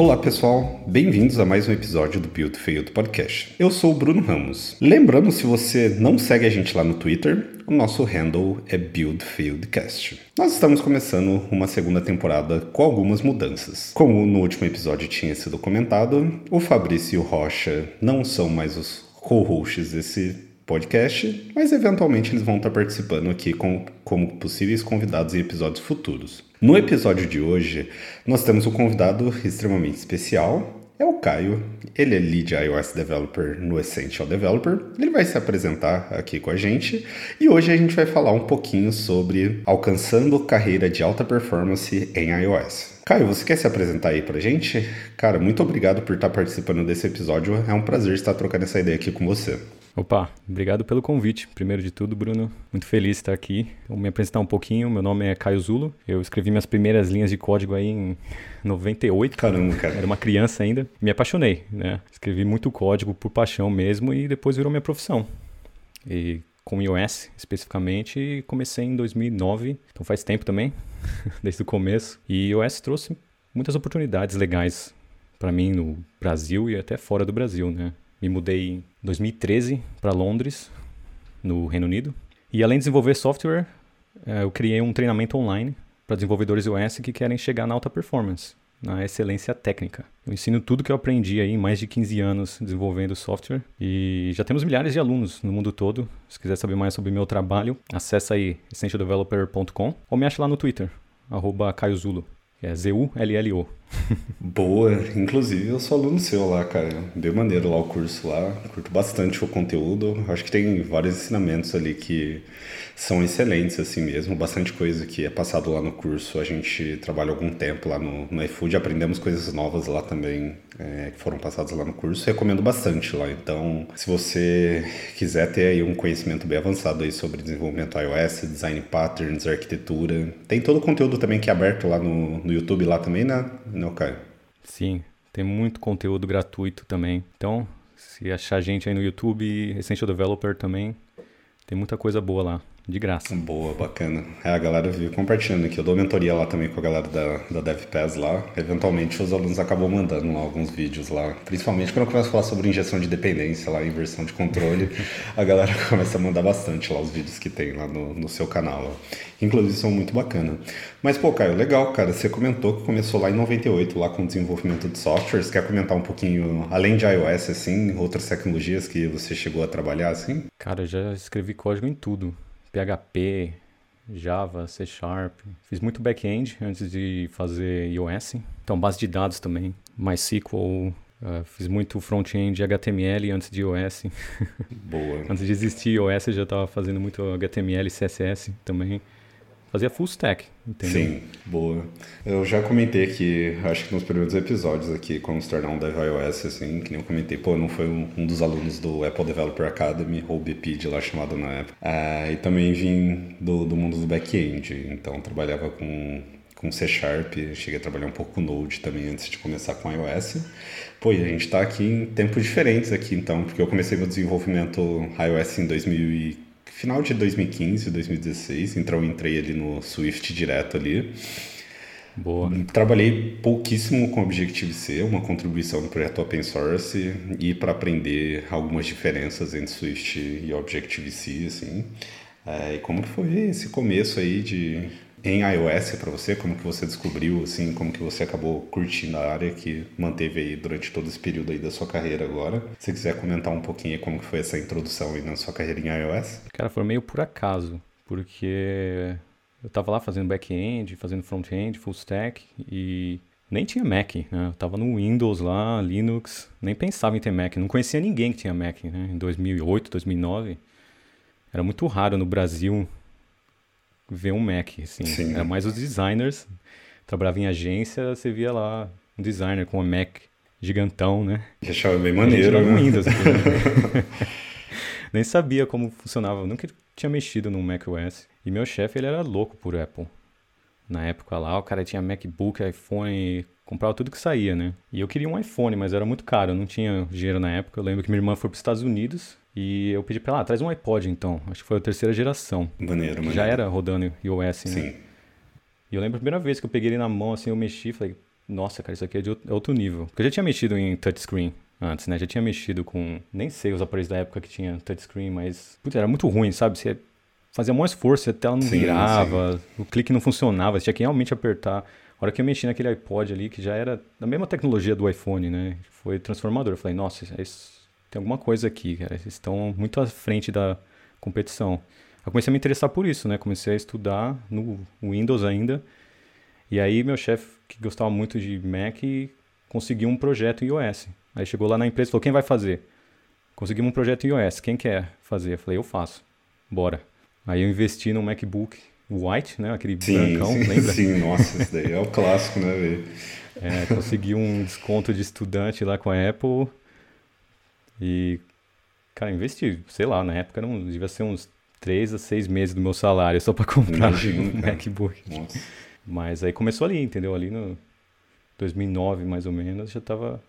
Olá pessoal, bem-vindos a mais um episódio do Build Failed Podcast. Eu sou o Bruno Ramos. Lembrando, se você não segue a gente lá no Twitter, o nosso handle é Build Failed Cast. Nós estamos começando uma segunda temporada com algumas mudanças. Como no último episódio tinha sido comentado, o Fabrício e o Rocha não são mais os co-hosts desse podcast, mas eventualmente eles vão estar participando aqui com, como possíveis convidados em episódios futuros. No episódio de hoje, nós temos um convidado extremamente especial. É o Caio, ele é Lead iOS Developer no Essential Developer. Ele vai se apresentar aqui com a gente e hoje a gente vai falar um pouquinho sobre alcançando carreira de alta performance em iOS. Caio, você quer se apresentar aí pra gente? Cara, muito obrigado por estar participando desse episódio. É um prazer estar trocando essa ideia aqui com você. Opa, obrigado pelo convite. Primeiro de tudo, Bruno, muito feliz de estar aqui. Vou me apresentar um pouquinho. Meu nome é Caio Zulo. Eu escrevi minhas primeiras linhas de código aí em 98. Caramba, cara. Era uma criança ainda. Me apaixonei, né? Escrevi muito código por paixão mesmo e depois virou minha profissão. E com iOS especificamente, comecei em 2009, então faz tempo também, desde o começo. E iOS trouxe muitas oportunidades legais para mim no Brasil e até fora do Brasil, né? Me mudei 2013 para Londres, no Reino Unido. E além de desenvolver software, eh, eu criei um treinamento online para desenvolvedores iOS que querem chegar na alta performance, na excelência técnica. Eu ensino tudo que eu aprendi aí em mais de 15 anos desenvolvendo software e já temos milhares de alunos no mundo todo. Se quiser saber mais sobre meu trabalho, acessa aí essentialdeveloper.com ou me acha lá no Twitter, arroba caiozulo. É Z-U-L-L-O. Boa, inclusive eu sou aluno seu lá, cara. Bem maneiro lá o curso lá. Curto bastante o conteúdo. Acho que tem vários ensinamentos ali que são excelentes assim mesmo. Bastante coisa que é passado lá no curso. A gente trabalha algum tempo lá no, no iFood, aprendemos coisas novas lá também é, que foram passadas lá no curso. Recomendo bastante lá. Então, se você quiser ter aí um conhecimento bem avançado aí sobre desenvolvimento iOS, design patterns, arquitetura, tem todo o conteúdo também que é aberto lá no, no YouTube lá também, né? Caio? Sim, tem muito conteúdo gratuito também. Então, se achar a gente aí no YouTube, Essential Developer também, tem muita coisa boa lá de graça. Boa, bacana. É, a galera vive compartilhando aqui. Eu dou mentoria lá também com a galera da, da DevPass lá. Eventualmente os alunos acabam mandando lá alguns vídeos lá. Principalmente quando eu começo a falar sobre injeção de dependência lá, inversão de controle, a galera começa a mandar bastante lá os vídeos que tem lá no, no seu canal. Inclusive são muito bacana. Mas, pô, Caio, legal, cara. Você comentou que começou lá em 98, lá com desenvolvimento de softwares. Quer comentar um pouquinho, além de iOS, assim, outras tecnologias que você chegou a trabalhar, assim? Cara, eu já escrevi código em tudo. PHP, Java, C Sharp. Fiz muito back-end antes de fazer iOS. Então, base de dados também, MySQL. Uh, fiz muito front-end HTML antes de iOS. Boa. antes de existir iOS, eu já estava fazendo muito HTML e CSS também fazia full stack, entendeu? Sim, boa. Eu já comentei aqui, acho que nos primeiros episódios aqui, como se tornar um dev iOS, assim, que nem eu comentei, pô, não foi um, um dos alunos do Apple Developer Academy, ou BPD lá chamado na época. Ah, e também vim do, do mundo do back-end, então trabalhava com com C Sharp, cheguei a trabalhar um pouco com Node também antes de começar com iOS. Pô, e a gente está aqui em tempos diferentes aqui então, porque eu comecei meu desenvolvimento iOS em 2015, final de 2015, 2016, então eu entrei ali no Swift direto ali. Boa. Trabalhei pouquíssimo com Objective-C, uma contribuição no projeto open source e para aprender algumas diferenças entre Swift e Objective-C, assim. É, e como que foi esse começo aí de em iOS para você? Como que você descobriu, assim, como que você acabou curtindo a área que manteve aí durante todo esse período aí da sua carreira agora? Se quiser comentar um pouquinho como que foi essa introdução aí na sua carreira em iOS? Cara, foi meio por acaso, porque eu tava lá fazendo back-end, fazendo front-end, full stack e nem tinha Mac, né? Eu tava no Windows lá, Linux, nem pensava em ter Mac, não conhecia ninguém que tinha Mac, né? Em 2008, 2009, era muito raro no Brasil ver um Mac, assim. Sim. Era mais os designers. Trabalhava em agência, você via lá um designer com um Mac gigantão, né? Que achava bem maneiro, né? Windows, aqui, né? Nem sabia como funcionava, nunca tinha mexido no Mac OS. E meu chefe, ele era louco por Apple. Na época lá, o cara tinha MacBook, iPhone, comprava tudo que saía, né? E eu queria um iPhone, mas era muito caro, eu não tinha dinheiro na época. Eu lembro que minha irmã foi para os Estados Unidos e eu pedi pra ela, ah, traz um iPod então. Acho que foi a terceira geração. Maneiro, maneiro. Já era rodando iOS, né? Sim. E eu lembro a primeira vez que eu peguei ele na mão, assim, eu mexi, falei, nossa, cara, isso aqui é de outro nível. Porque eu já tinha mexido em touchscreen antes, né? Já tinha mexido com, nem sei os aparelhos da época que tinha touchscreen, mas, putz, era muito ruim, sabe? Você fazia um esforço, a tela não sim, virava, sim. o clique não funcionava, você tinha que realmente apertar. Hora que eu mexi naquele iPod ali, que já era da mesma tecnologia do iPhone, né? Foi transformador. Eu falei, nossa, isso, tem alguma coisa aqui, cara. Eles estão muito à frente da competição. Eu comecei a me interessar por isso, né? Comecei a estudar no Windows ainda. E aí meu chefe, que gostava muito de Mac, conseguiu um projeto em iOS. Aí chegou lá na empresa e falou, quem vai fazer? Conseguimos um projeto em iOS, quem quer fazer? Eu falei, eu faço, bora. Aí eu investi no MacBook White, né? Aquele sim, brancão, sim, lembra? Sim, nossa, isso daí é o clássico, né, velho? É, consegui um desconto de estudante lá com a Apple. E, cara, investi, sei lá, na época não devia ser uns 3 a 6 meses do meu salário só para comprar Imagino, um cara. MacBook. Nossa. Mas aí começou ali, entendeu? Ali no 2009, mais ou menos, já estava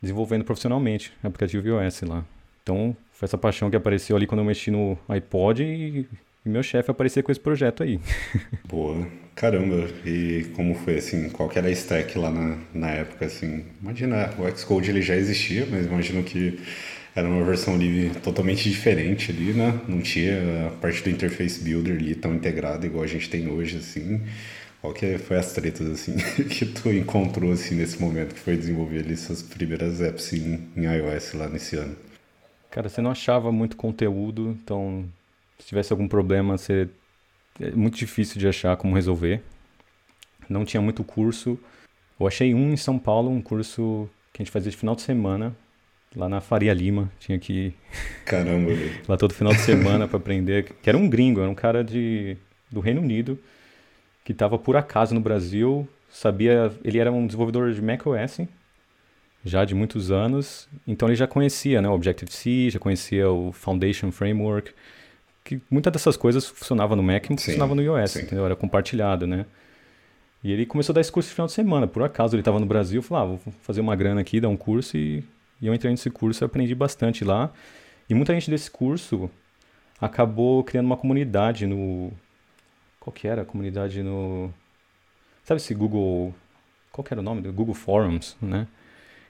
desenvolvendo profissionalmente aplicativo iOS lá. Então, foi essa paixão que apareceu ali quando eu mexi no iPod e, e meu chefe apareceu com esse projeto aí. Boa. Caramba, e como foi assim, qual que era a stack lá na, na época, assim? Imagina, o Xcode ele já existia, mas imagino que era uma versão livre totalmente diferente ali, né? Não tinha a parte do Interface Builder ali tão integrada igual a gente tem hoje, assim. Qual que foi as tretas, assim, que tu encontrou, assim, nesse momento que foi desenvolver ali suas primeiras apps em, em iOS lá nesse ano? Cara, você não achava muito conteúdo, então se tivesse algum problema, você... é muito difícil de achar como resolver. Não tinha muito curso. Eu achei um em São Paulo, um curso que a gente fazia de final de semana, lá na Faria Lima. Tinha que Caramba. lá todo final de semana para aprender. Que era um gringo, era um cara de do Reino Unido que estava por acaso no Brasil, sabia, ele era um desenvolvedor de macOS já de muitos anos, então ele já conhecia, né, o Objective-C, já conhecia o Foundation Framework, que muitas dessas coisas funcionavam no Mac e funcionavam no iOS, sim. entendeu? Era compartilhado, né? E ele começou a dar esse curso no final de semana. Por acaso ele estava no Brasil, falou, ah, vou fazer uma grana aqui, dar um curso e, e eu entrei nesse curso e aprendi bastante lá. E muita gente desse curso acabou criando uma comunidade no, qual que era a comunidade no. Sabe esse Google. Qual que era o nome? Google Forums, né?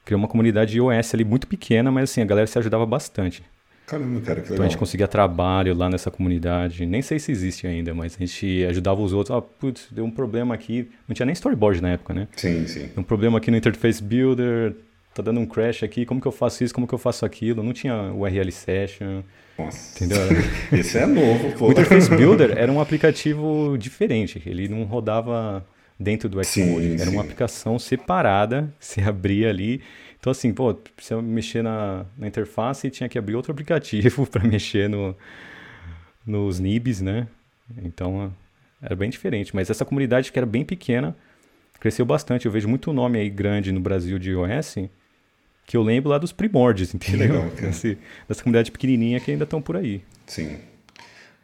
Criou uma comunidade iOS ali muito pequena, mas assim, a galera se ajudava bastante. Caramba, cara, que legal. Então a gente conseguia trabalho lá nessa comunidade. Nem sei se existe ainda, mas a gente ajudava os outros. Ah, putz, deu um problema aqui. Não tinha nem storyboard na época, né? Sim, sim. Deu um problema aqui no Interface Builder. Tá dando um crash aqui. Como que eu faço isso? Como que eu faço aquilo? Não tinha URL Session. Nossa. Entendeu? Esse é novo, pô. O Interface Builder era um aplicativo diferente. Ele não rodava dentro do Xcode. Era sim. uma aplicação separada, você abria ali. Então, assim, pô, precisa mexer na, na interface e tinha que abrir outro aplicativo para mexer no, nos nibs, né? Então, era bem diferente. Mas essa comunidade que era bem pequena, cresceu bastante. Eu vejo muito nome aí grande no Brasil de iOS que eu lembro lá dos primórdios, entendeu? Legal, Esse, dessa comunidade pequenininha que ainda estão por aí. Sim.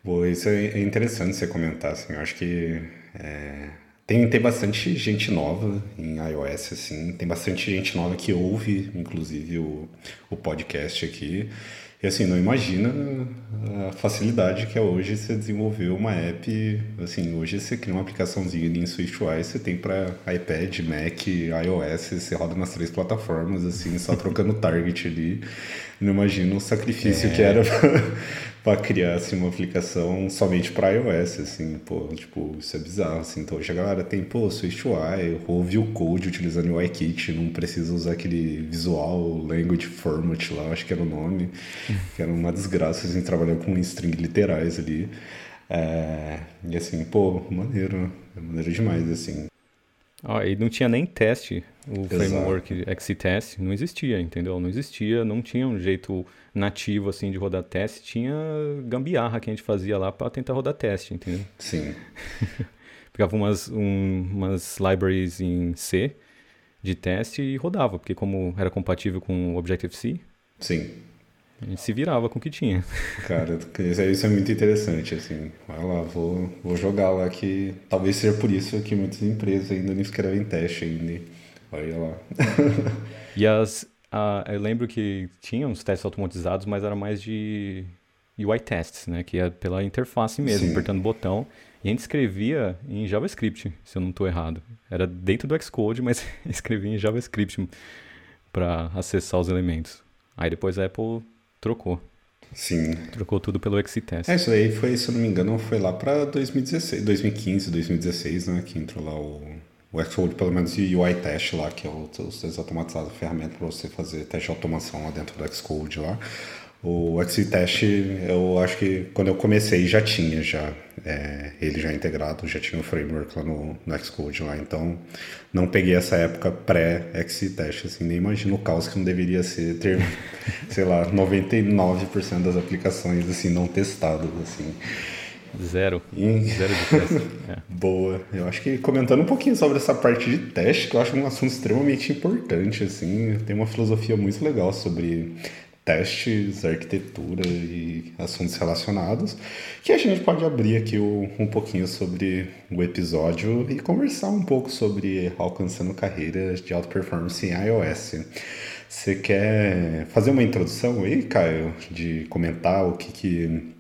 Bom, isso é interessante você comentar, assim, eu acho que é, tem, tem bastante gente nova em iOS, assim, tem bastante gente nova que ouve, inclusive, o, o podcast aqui, e assim, não imagina a facilidade que é hoje você desenvolver uma app. Assim, hoje você cria uma aplicaçãozinha em SwiftUI, você tem para iPad, Mac, iOS, você roda nas três plataformas, assim, só trocando target ali. Não imagino o sacrifício é. que era para criar assim, uma aplicação somente para iOS, assim, pô, tipo, isso é bizarro, assim. Então hoje a galera tem, pô, SwiftUI, ouve o code utilizando o UIKit, não precisa usar aquele visual language format lá, acho que era o nome, que era uma desgraça, assim, trabalhar com string literais ali. É, e assim, pô, maneiro, maneiro demais, assim. Ah, e não tinha nem teste, o Exato. framework XCTest não existia, entendeu? Não existia, não tinha um jeito nativo assim de rodar teste, tinha gambiarra que a gente fazia lá para tentar rodar teste, entendeu? Sim. Pegava umas, um, umas libraries em C de teste e rodava, porque como era compatível com o Objective-C, Sim. A gente se virava com o que tinha. Cara, isso é muito interessante, assim. Vai lá, vou, vou jogar lá que talvez seja por isso que muitas empresas ainda não escrevem teste ainda. Olha lá. e as. eu lembro que tinha uns testes automatizados, mas era mais de UI tests, né? Que é pela interface mesmo, Sim. apertando o botão. E a gente escrevia em JavaScript, se eu não estou errado. Era dentro do Xcode, mas escrevia em JavaScript para acessar os elementos. Aí depois a Apple trocou. Sim. Trocou tudo pelo XCTest. É, isso aí foi, se eu não me engano, foi lá para 2016, 2015, 2016, né? Que entrou lá o, o Xcode, pelo menos, e o UI Test lá, que é o, os testes automatizados, a ferramenta para você fazer teste de automação lá dentro do Xcode lá. O XCTest, eu acho que quando eu comecei já tinha já é, ele já integrado, já tinha o framework lá no, no Xcode lá, então não peguei essa época pré-XCTest, assim, nem imagino o caos que não deveria ser ter, sei lá, 99% das aplicações assim não testadas, assim. Zero. E... Zero de teste. É. Boa. Eu acho que comentando um pouquinho sobre essa parte de teste, que eu acho um assunto extremamente importante, assim, tem uma filosofia muito legal sobre testes, arquitetura e assuntos relacionados, que a gente pode abrir aqui um pouquinho sobre o episódio e conversar um pouco sobre alcançando carreiras de alta performance em iOS. Você quer fazer uma introdução aí, Caio, de comentar o que, que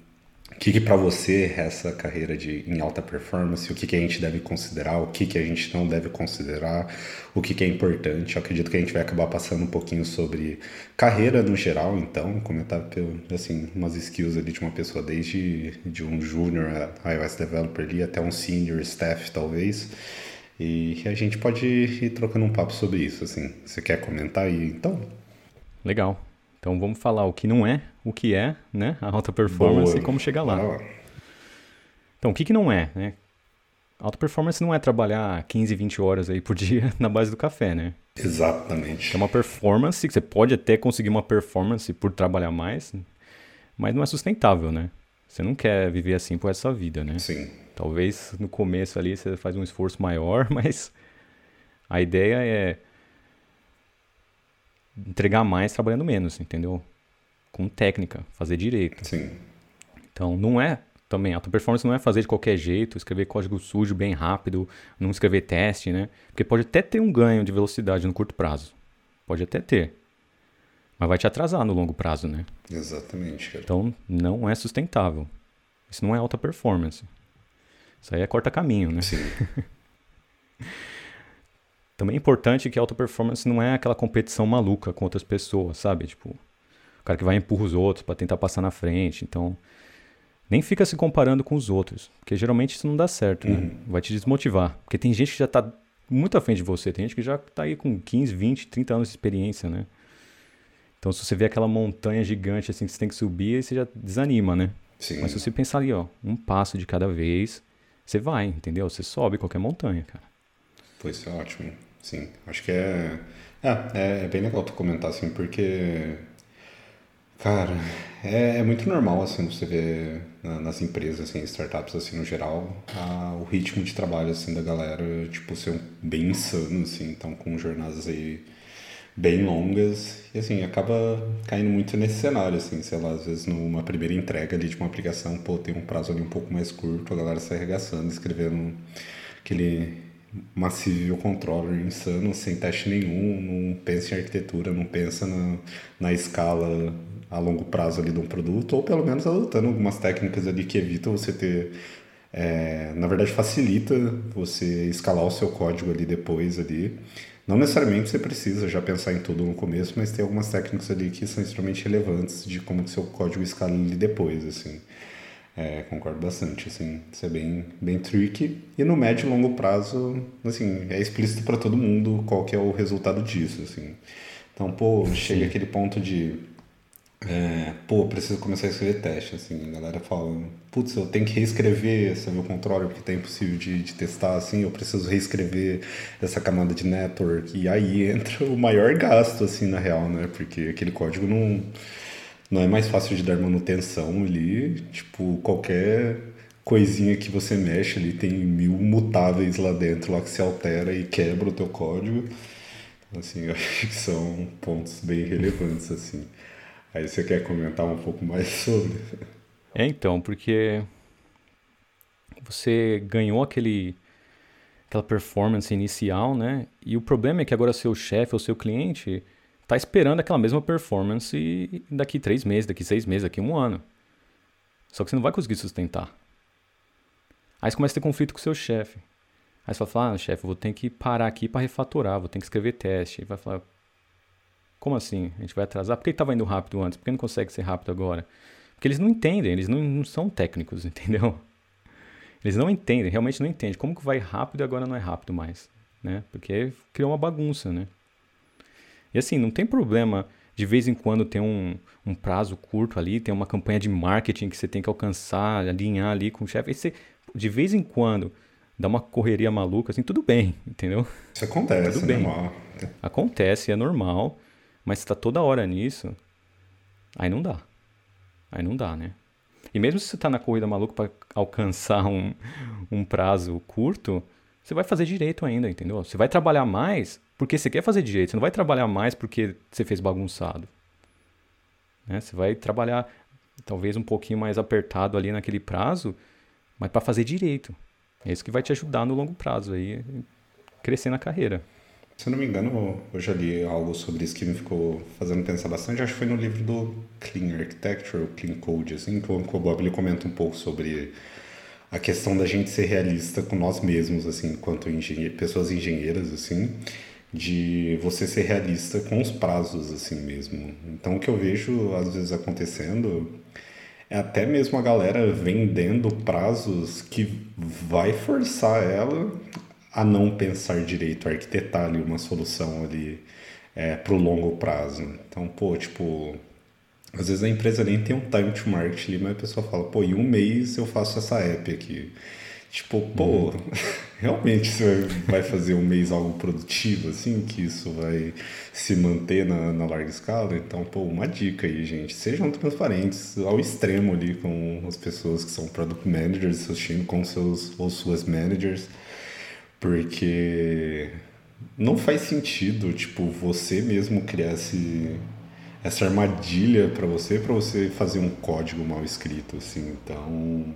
que, que para você essa carreira de em alta performance, o que, que a gente deve considerar, o que, que a gente não deve considerar, o que, que é importante. Eu acredito que a gente vai acabar passando um pouquinho sobre carreira no geral, então, comentar assim, umas skills ali de uma pessoa desde de um júnior iOS developer ali até um senior staff talvez. E a gente pode ir trocando um papo sobre isso, assim. Você quer comentar aí, então? Legal. Então vamos falar o que não é, o que é, né? A alta performance Boa. e como chegar lá. Então, o que, que não é, né? Alta performance não é trabalhar 15, 20 horas aí por dia na base do café, né? Exatamente. É uma performance que você pode até conseguir uma performance por trabalhar mais, mas não é sustentável, né? Você não quer viver assim por essa vida, né? Sim. Talvez no começo ali você faz um esforço maior, mas a ideia é entregar mais trabalhando menos, entendeu? Com técnica, fazer direito. Sim. Então, não é também, alta performance não é fazer de qualquer jeito, escrever código sujo bem rápido, não escrever teste, né? Porque pode até ter um ganho de velocidade no curto prazo. Pode até ter. Mas vai te atrasar no longo prazo, né? Exatamente. Cara. Então, não é sustentável. Isso não é alta performance. Isso aí é corta caminho, né? Sim. Também é importante que a alta performance não é aquela competição maluca com outras pessoas, sabe? Tipo, o cara que vai empurra os outros para tentar passar na frente. Então, nem fica se comparando com os outros, porque geralmente isso não dá certo, né? Uhum. Vai te desmotivar. Porque tem gente que já tá muito à frente de você, tem gente que já tá aí com 15, 20, 30 anos de experiência, né? Então, se você vê aquela montanha gigante assim que você tem que subir, aí você já desanima, né? Sim. Mas se você pensar ali, ó, um passo de cada vez, você vai, entendeu? Você sobe qualquer montanha, cara. Pois é ótimo. Sim, acho que é, é, é bem legal tu comentar assim, porque, cara, é, é muito normal assim você ver nas empresas, assim, startups assim no geral, a, o ritmo de trabalho assim da galera, tipo, ser bem insano assim, então com jornadas aí bem longas e assim acaba caindo muito nesse cenário assim, sei lá, às vezes numa primeira entrega ali de uma aplicação, pô, tem um prazo ali um pouco mais curto, a galera sai arregaçando, escrevendo aquele Massive Controller insano, sem teste nenhum, não pensa em arquitetura, não pensa na, na escala a longo prazo ali de um produto, ou pelo menos adotando algumas técnicas ali que evitam você ter, é, na verdade facilita você escalar o seu código ali depois ali. Não necessariamente você precisa já pensar em tudo no começo, mas tem algumas técnicas ali que são extremamente relevantes de como que seu código escala ali depois, assim. É, concordo bastante, assim, isso é bem, bem tricky. E no médio e longo prazo, assim, é explícito para todo mundo qual que é o resultado disso, assim. Então, pô, chega aquele ponto de, é, pô, preciso começar a escrever teste, assim, a galera fala, putz, eu tenho que reescrever esse meu controller porque tá impossível de, de testar, assim, eu preciso reescrever essa camada de network, e aí entra o maior gasto, assim, na real, né, porque aquele código não não é mais fácil de dar manutenção ali, tipo, qualquer coisinha que você mexe ali tem mil mutáveis lá dentro lá que se altera e quebra o teu código. Assim, eu acho que são pontos bem relevantes, assim. Aí você quer comentar um pouco mais sobre? É, então, porque você ganhou aquele aquela performance inicial, né? E o problema é que agora seu chefe ou seu cliente tá esperando aquela mesma performance daqui três meses, daqui seis meses, daqui um ano. Só que você não vai conseguir sustentar. Aí você começa a ter conflito com o seu chefe. Aí você fala, ah, chefe, vou ter que parar aqui para refatorar, vou ter que escrever teste. Aí vai falar, como assim? A gente vai atrasar? Por que estava indo rápido antes? Por que não consegue ser rápido agora? Porque eles não entendem, eles não, não são técnicos, entendeu? Eles não entendem, realmente não entendem. Como que vai rápido e agora não é rápido mais? Né? Porque criou uma bagunça, né? E assim, não tem problema de vez em quando ter um, um prazo curto ali, tem uma campanha de marketing que você tem que alcançar, alinhar ali com o chefe. Você, de vez em quando, dá uma correria maluca, assim, tudo bem, entendeu? Isso acontece, tudo é bem. normal. Acontece, é normal, mas se tá toda hora nisso, aí não dá. Aí não dá, né? E mesmo se você tá na corrida maluca para alcançar um, um prazo curto, você vai fazer direito ainda, entendeu? Você vai trabalhar mais porque você quer fazer direito, você não vai trabalhar mais porque você fez bagunçado. Né? Você vai trabalhar talvez um pouquinho mais apertado ali naquele prazo, mas para fazer direito. É isso que vai te ajudar no longo prazo aí, crescer na carreira. Se eu não me engano, eu já li algo sobre isso que me ficou fazendo pensar bastante. Acho que foi no livro do Clean Architecture, Clean Code, assim, que o Uncle Bob ele comenta um pouco sobre a questão da gente ser realista com nós mesmos, assim, enquanto engenhe pessoas engenheiras, assim, de você ser realista com os prazos, assim mesmo. Então, o que eu vejo às vezes acontecendo é até mesmo a galera vendendo prazos que vai forçar ela a não pensar direito, a arquitetar ali uma solução ali é, para o longo prazo. Então, pô, tipo, às vezes a empresa nem tem um time to market ali, mas a pessoa fala, pô, em um mês eu faço essa app aqui. Tipo, pô, uhum. realmente você vai fazer um mês algo produtivo, assim, que isso vai se manter na, na larga escala? Então, pô, uma dica aí, gente. Sejam transparentes ao extremo ali com as pessoas que são product managers, seus times, com seus ou suas managers, porque não faz sentido, tipo, você mesmo criar esse, essa armadilha para você, para você fazer um código mal escrito, assim. Então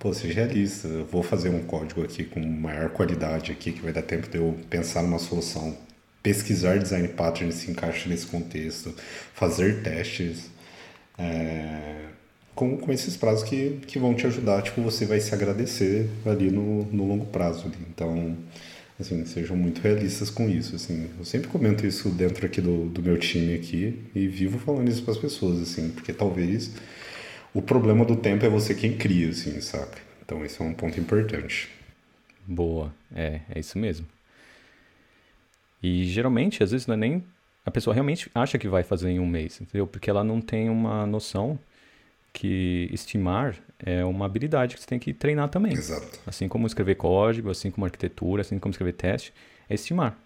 pô, seja realista, eu vou fazer um código aqui com maior qualidade aqui, que vai dar tempo de eu pensar numa solução, pesquisar design patterns se encaixa nesse contexto, fazer testes, é, com, com esses prazos que, que vão te ajudar, tipo, você vai se agradecer ali no, no longo prazo. Então, assim, sejam muito realistas com isso, assim. Eu sempre comento isso dentro aqui do, do meu time aqui e vivo falando isso para as pessoas, assim, porque talvez o problema do tempo é você quem cria, assim, saca? Então esse é um ponto importante. Boa, é, é isso mesmo. E geralmente, às vezes, não é nem. A pessoa realmente acha que vai fazer em um mês, entendeu? Porque ela não tem uma noção que estimar é uma habilidade que você tem que treinar também. Exato. Assim como escrever código, assim como arquitetura, assim como escrever teste, é estimar.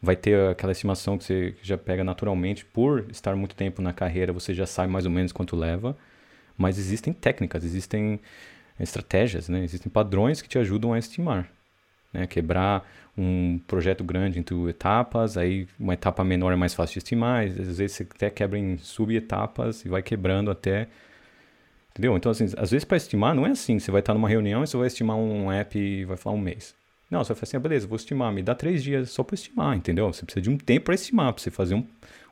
Vai ter aquela estimação que você já pega naturalmente por estar muito tempo na carreira, você já sabe mais ou menos quanto leva. Mas existem técnicas, existem estratégias, né? existem padrões que te ajudam a estimar. Né? Quebrar um projeto grande em etapas, aí uma etapa menor é mais fácil de estimar, às vezes você até quebra em subetapas e vai quebrando até. Entendeu? Então, assim, às vezes para estimar não é assim, você vai estar numa reunião e você vai estimar um app e vai falar um mês. Não, você vai falar assim, ah, beleza, vou estimar, me dá três dias só para estimar, entendeu? Você precisa de um tempo para estimar, para você fazer um,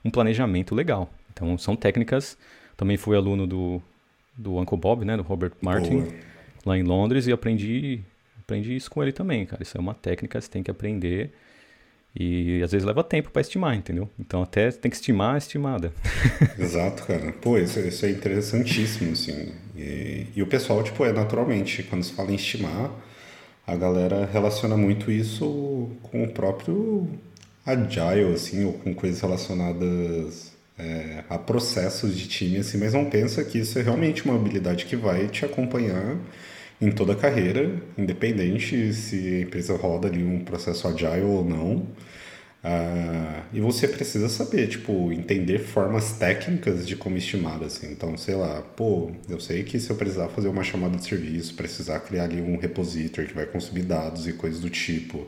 um planejamento legal. Então, são técnicas. Também fui aluno do do Uncle Bob, né, do Robert Martin, Boa. lá em Londres e aprendi aprendi isso com ele também, cara. Isso é uma técnica que você tem que aprender e às vezes leva tempo para estimar, entendeu? Então até tem que estimar a estimada. Exato, cara. Pô, isso, isso é interessantíssimo, assim. E, e, o pessoal, tipo, é naturalmente, quando se fala em estimar, a galera relaciona muito isso com o próprio agile, assim, ou com coisas relacionadas é, a processos de time, assim, mas não pensa que isso é realmente uma habilidade que vai te acompanhar em toda a carreira, independente se a empresa roda ali um processo agile ou não. Uh, e você precisa saber, tipo, entender formas técnicas de como estimar, assim. Então, sei lá, pô, eu sei que se eu precisar fazer uma chamada de serviço, precisar criar ali um repository que vai consumir dados e coisas do tipo,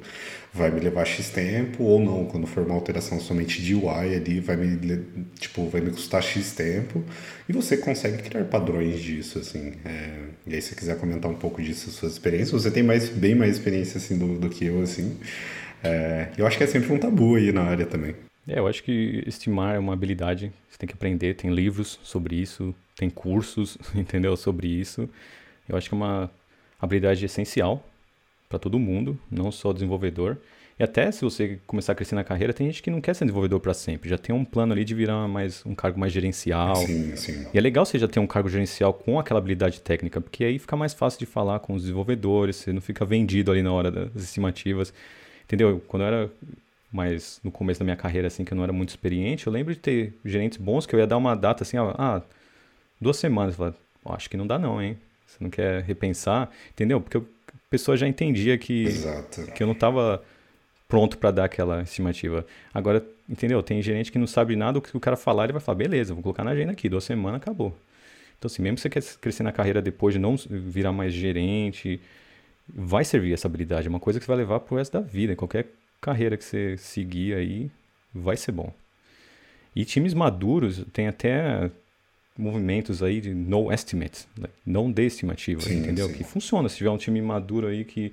vai me levar X tempo ou não, quando for uma alteração somente de UI ali, vai me, tipo, vai me custar X tempo. E você consegue criar padrões disso, assim. É, e aí, se você quiser comentar um pouco disso, suas experiências, você tem mais, bem mais experiência, assim, do, do que eu, assim. É, eu acho que é sempre um tabu aí na área também. É, eu acho que estimar é uma habilidade, você tem que aprender, tem livros sobre isso, tem cursos, entendeu, sobre isso. Eu acho que é uma, habilidade essencial para todo mundo, não só desenvolvedor. E até se você começar a crescer na carreira, tem gente que não quer ser desenvolvedor para sempre. Já tem um plano ali de virar mais um cargo mais gerencial. Sim, sim. E é legal você já ter um cargo gerencial com aquela habilidade técnica, porque aí fica mais fácil de falar com os desenvolvedores, você não fica vendido ali na hora das estimativas. Entendeu? Quando eu era mais no começo da minha carreira, assim, que eu não era muito experiente, eu lembro de ter gerentes bons que eu ia dar uma data assim, ah, duas semanas. Eu falava, acho que não dá não, hein? Você não quer repensar, entendeu? Porque a pessoa já entendia que, Exato. que eu não estava pronto para dar aquela estimativa. Agora, entendeu? Tem gerente que não sabe nada, o que o cara falar, ele vai falar, beleza, vou colocar na agenda aqui, duas semanas, acabou. Então, assim, mesmo que você quer crescer na carreira depois de não virar mais gerente, vai servir essa habilidade. É uma coisa que você vai levar pro resto da vida. Qualquer carreira que você seguir aí, vai ser bom. E times maduros tem até movimentos aí de no estimate, não dê estimativa, sim, entendeu? Sim. Que funciona. Se tiver um time maduro aí que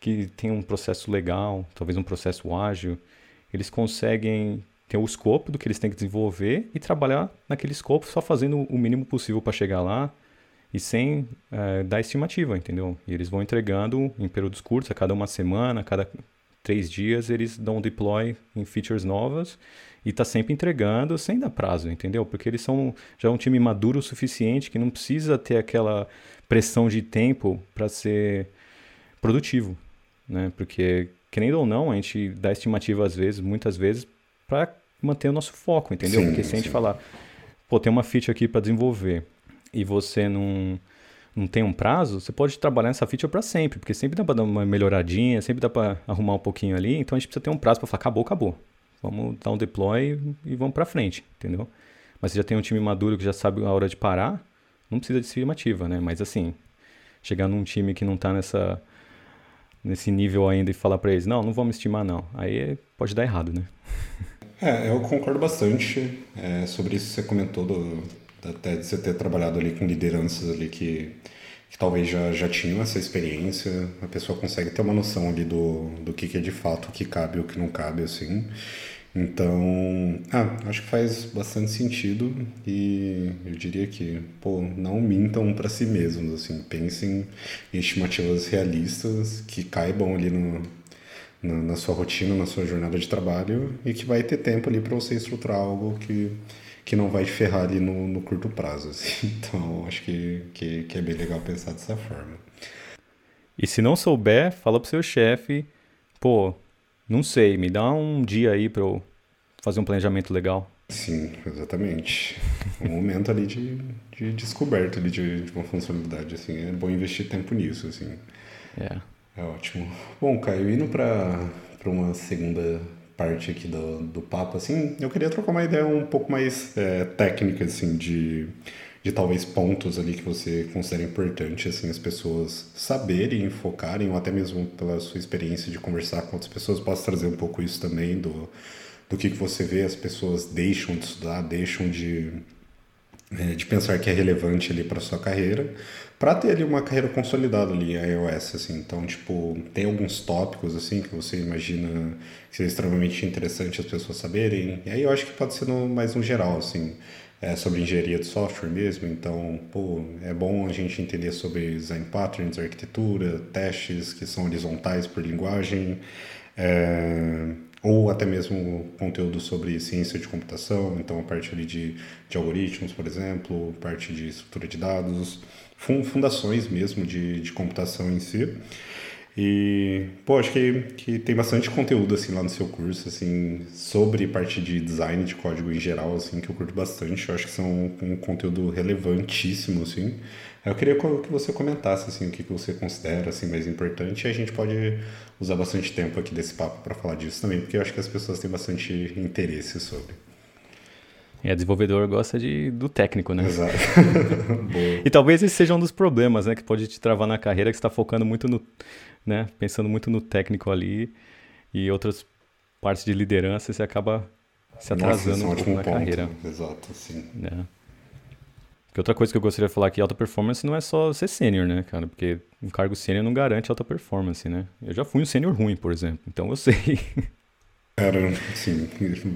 que tem um processo legal, talvez um processo ágil, eles conseguem ter o escopo do que eles têm que desenvolver e trabalhar naquele escopo só fazendo o mínimo possível para chegar lá e sem é, dar estimativa, entendeu? E eles vão entregando em períodos curtos, a cada uma semana, a cada três dias, eles dão um deploy em features novas e tá sempre entregando sem dar prazo, entendeu? Porque eles são já um time maduro o suficiente que não precisa ter aquela pressão de tempo para ser produtivo, né? Porque, querendo ou não, a gente dá estimativa às vezes, muitas vezes, para manter o nosso foco, entendeu? Sim, Porque se a gente falar, pô, tem uma feature aqui para desenvolver e você não, não tem um prazo, você pode trabalhar nessa feature para sempre, porque sempre dá para dar uma melhoradinha, sempre dá para arrumar um pouquinho ali, então a gente precisa ter um prazo para falar, acabou, acabou. Vamos dar um deploy e vamos para frente, entendeu? Mas você já tem um time maduro que já sabe a hora de parar, não precisa de estimativa, né? Mas assim, chegar num time que não está nessa nesse nível ainda e falar para eles, não, não vamos estimar não. Aí pode dar errado, né? É, eu concordo bastante é, sobre isso que você comentou, do, até de você ter trabalhado ali com lideranças ali que, que talvez já, já tinham essa experiência, a pessoa consegue ter uma noção ali do, do que, que é de fato o que cabe e o que não cabe, assim. Então, ah, acho que faz bastante sentido e eu diria que, pô, não mintam para si mesmos, assim, pensem em estimativas realistas que caibam ali no, na, na, sua rotina, na sua jornada de trabalho e que vai ter tempo ali para você estruturar algo que, que não vai te ferrar ali no, no curto prazo, assim. Então, acho que, que, que é bem legal pensar dessa forma. E se não souber, fala pro seu chefe, pô, não sei, me dá um dia aí para eu fazer um planejamento legal. Sim, exatamente. Um momento ali de, de descoberta ali de, de, uma funcionalidade, assim. É bom investir tempo nisso, assim. É. É ótimo. Bom, Caio, indo para uma segunda parte aqui do, do papo, assim, eu queria trocar uma ideia um pouco mais é, técnica, assim, de de talvez pontos ali que você considera importante assim as pessoas saberem, focarem ou até mesmo pela sua experiência de conversar com outras pessoas possa trazer um pouco isso também do do que que você vê as pessoas deixam de estudar, deixam de é, de pensar que é relevante ali para sua carreira, para ter ali uma carreira consolidada ali a iOS assim. Então, tipo, tem alguns tópicos assim que você imagina que seria extremamente interessante as pessoas saberem. E aí eu acho que pode ser no, mais um geral assim é, sobre engenharia de software mesmo, então pô, é bom a gente entender sobre design patterns, arquitetura, testes que são horizontais por linguagem, é, ou até mesmo conteúdo sobre ciência de computação, então a parte ali de, de algoritmos, por exemplo, parte de estrutura de dados, fundações mesmo de, de computação em si. E, pô, acho que, que tem bastante conteúdo, assim, lá no seu curso, assim, sobre parte de design de código em geral, assim, que eu curto bastante. Eu acho que são um conteúdo relevantíssimo, assim. Eu queria que você comentasse, assim, o que você considera, assim, mais importante. E a gente pode usar bastante tempo aqui desse papo para falar disso também, porque eu acho que as pessoas têm bastante interesse sobre. É, desenvolvedor gosta de, do técnico, né? Exato. e talvez esse seja um dos problemas, né? Que pode te travar na carreira, que você está focando muito no, né? Pensando muito no técnico ali e outras partes de liderança, você acaba se atrasando Nossa, um pouco na ponto. carreira. Exato, sim. É. Porque outra coisa que eu gostaria de falar aqui, alta performance não é só ser sênior, né, cara? Porque um cargo sênior não garante alta performance, né? Eu já fui um sênior ruim, por exemplo, então eu sei. Cara, assim,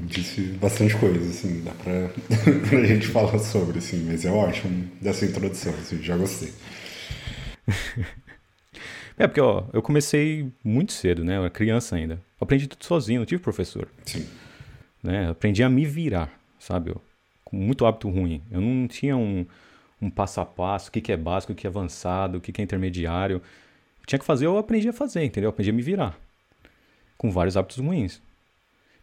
disse bastante coisa, assim, dá pra, pra gente falar sobre, assim, mas é ótimo dessa introdução, assim, já gostei. é, porque ó, eu comecei muito cedo, né? Eu era criança ainda. Eu aprendi tudo sozinho, não tive professor. Sim. Né? Eu aprendi a me virar, sabe? Eu, com muito hábito ruim. Eu não tinha um, um passo a passo, o que, que é básico, o que é avançado, o que, que é intermediário. Eu tinha que fazer, eu aprendi a fazer, entendeu? Eu aprendi a me virar. Com vários hábitos ruins.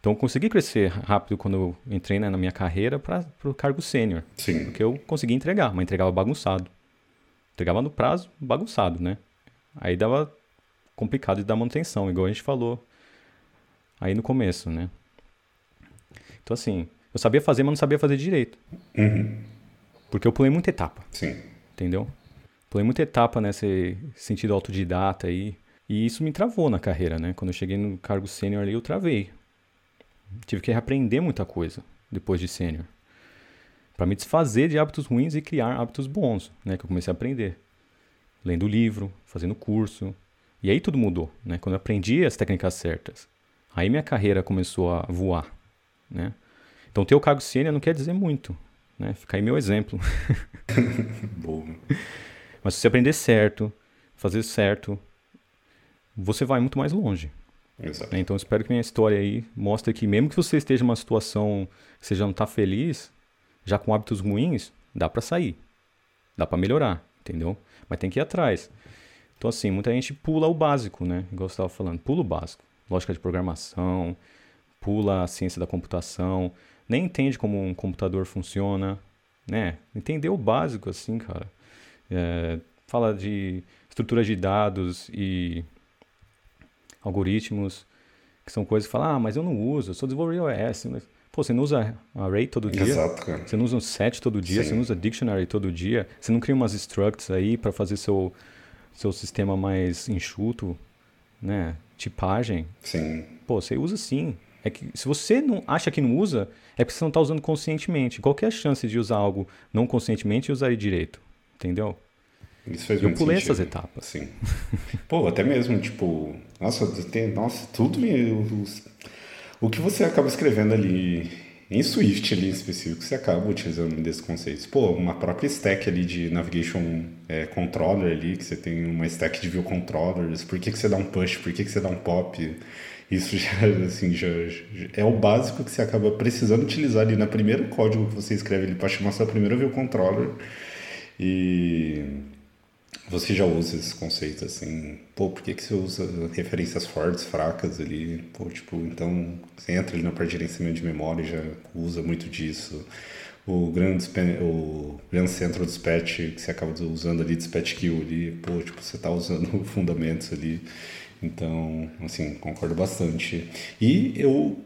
Então eu consegui crescer rápido quando eu entrei né, na minha carreira para o cargo sênior. Sim. Porque eu consegui entregar, mas entregava bagunçado. Entregava no prazo, bagunçado, né? Aí dava complicado de dar manutenção, igual a gente falou aí no começo, né? Então assim, eu sabia fazer, mas não sabia fazer direito. Uhum. Porque eu pulei muita etapa. Sim. Entendeu? Pulei muita etapa nesse sentido autodidata aí. E isso me travou na carreira, né? Quando eu cheguei no cargo sênior ali, eu travei. Tive que reaprender muita coisa depois de sênior. Para me desfazer de hábitos ruins e criar hábitos bons, né? Que eu comecei a aprender. Lendo livro, fazendo curso. E aí tudo mudou, né? Quando eu aprendi as técnicas certas. Aí minha carreira começou a voar, né? Então ter o cargo sênior não quer dizer muito, né? Fica aí meu exemplo. Boa. Mas se você aprender certo, fazer certo, você vai muito mais longe. Exato. Né? Então, espero que minha história aí mostre que mesmo que você esteja numa situação que você já não está feliz, já com hábitos ruins, dá para sair. Dá para melhorar, entendeu? Mas tem que ir atrás. Então, assim, muita gente pula o básico, né? Igual você estava falando, pula o básico. Lógica de programação, pula a ciência da computação, nem entende como um computador funciona, né? Entender o básico, assim, cara. É, fala de estrutura de dados e algoritmos, que são coisas que falam, ah, mas eu não uso, eu sou desenvolvedor iOS. Mas, pô, você não usa array todo dia? Exato, cara. Você não usa um set todo dia? Sim. Você não usa dictionary todo dia? Você não cria umas structs aí para fazer seu, seu sistema mais enxuto, né? Tipagem? Sim. Pô, você usa sim. É que se você não acha que não usa, é porque você não está usando conscientemente. Qual é a chance de usar algo não conscientemente e usar ele direito? Entendeu? Isso faz Eu pulei sentido. essas etapas. Sim. Pô, até mesmo, tipo, nossa, tem, nossa, tudo me- o que você acaba escrevendo ali em Swift ali em específico, você acaba utilizando desses conceitos. Pô, uma própria stack ali de navigation é, controller ali, que você tem uma stack de view controllers, por que, que você dá um push, por que, que você dá um pop? Isso já, assim, já, já é o básico que você acaba precisando utilizar ali na primeiro código que você escreve ali para chamar sua primeira view controller. E você já usa esses conceitos assim, pô, por que, que você usa referências fortes, fracas ali? Pô, tipo, então você entra ali na parte de gerenciamento de memória e já usa muito disso. O grande, o grande centro dispatch que você acaba usando ali, dispatch kill ali, pô, tipo, você tá usando fundamentos ali. Então, assim, concordo bastante. E eu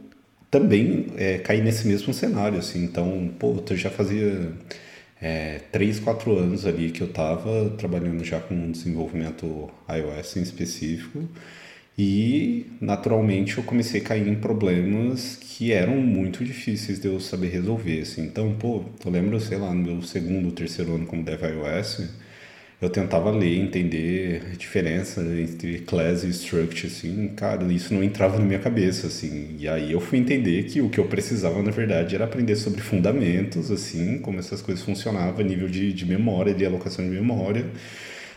também é, caí nesse mesmo cenário, assim, então, pô, eu já fazia é, 3, 4 anos ali que eu estava trabalhando já com desenvolvimento iOS em específico e naturalmente eu comecei a cair em problemas que eram muito difíceis de eu saber resolver, assim. Então, pô, eu lembro, sei lá, no meu segundo, terceiro ano como Dev iOS, eu tentava ler, entender a diferença entre class e struct, assim, cara, isso não entrava na minha cabeça, assim, e aí eu fui entender que o que eu precisava, na verdade, era aprender sobre fundamentos, assim, como essas coisas funcionavam, nível de, de memória, de alocação de memória,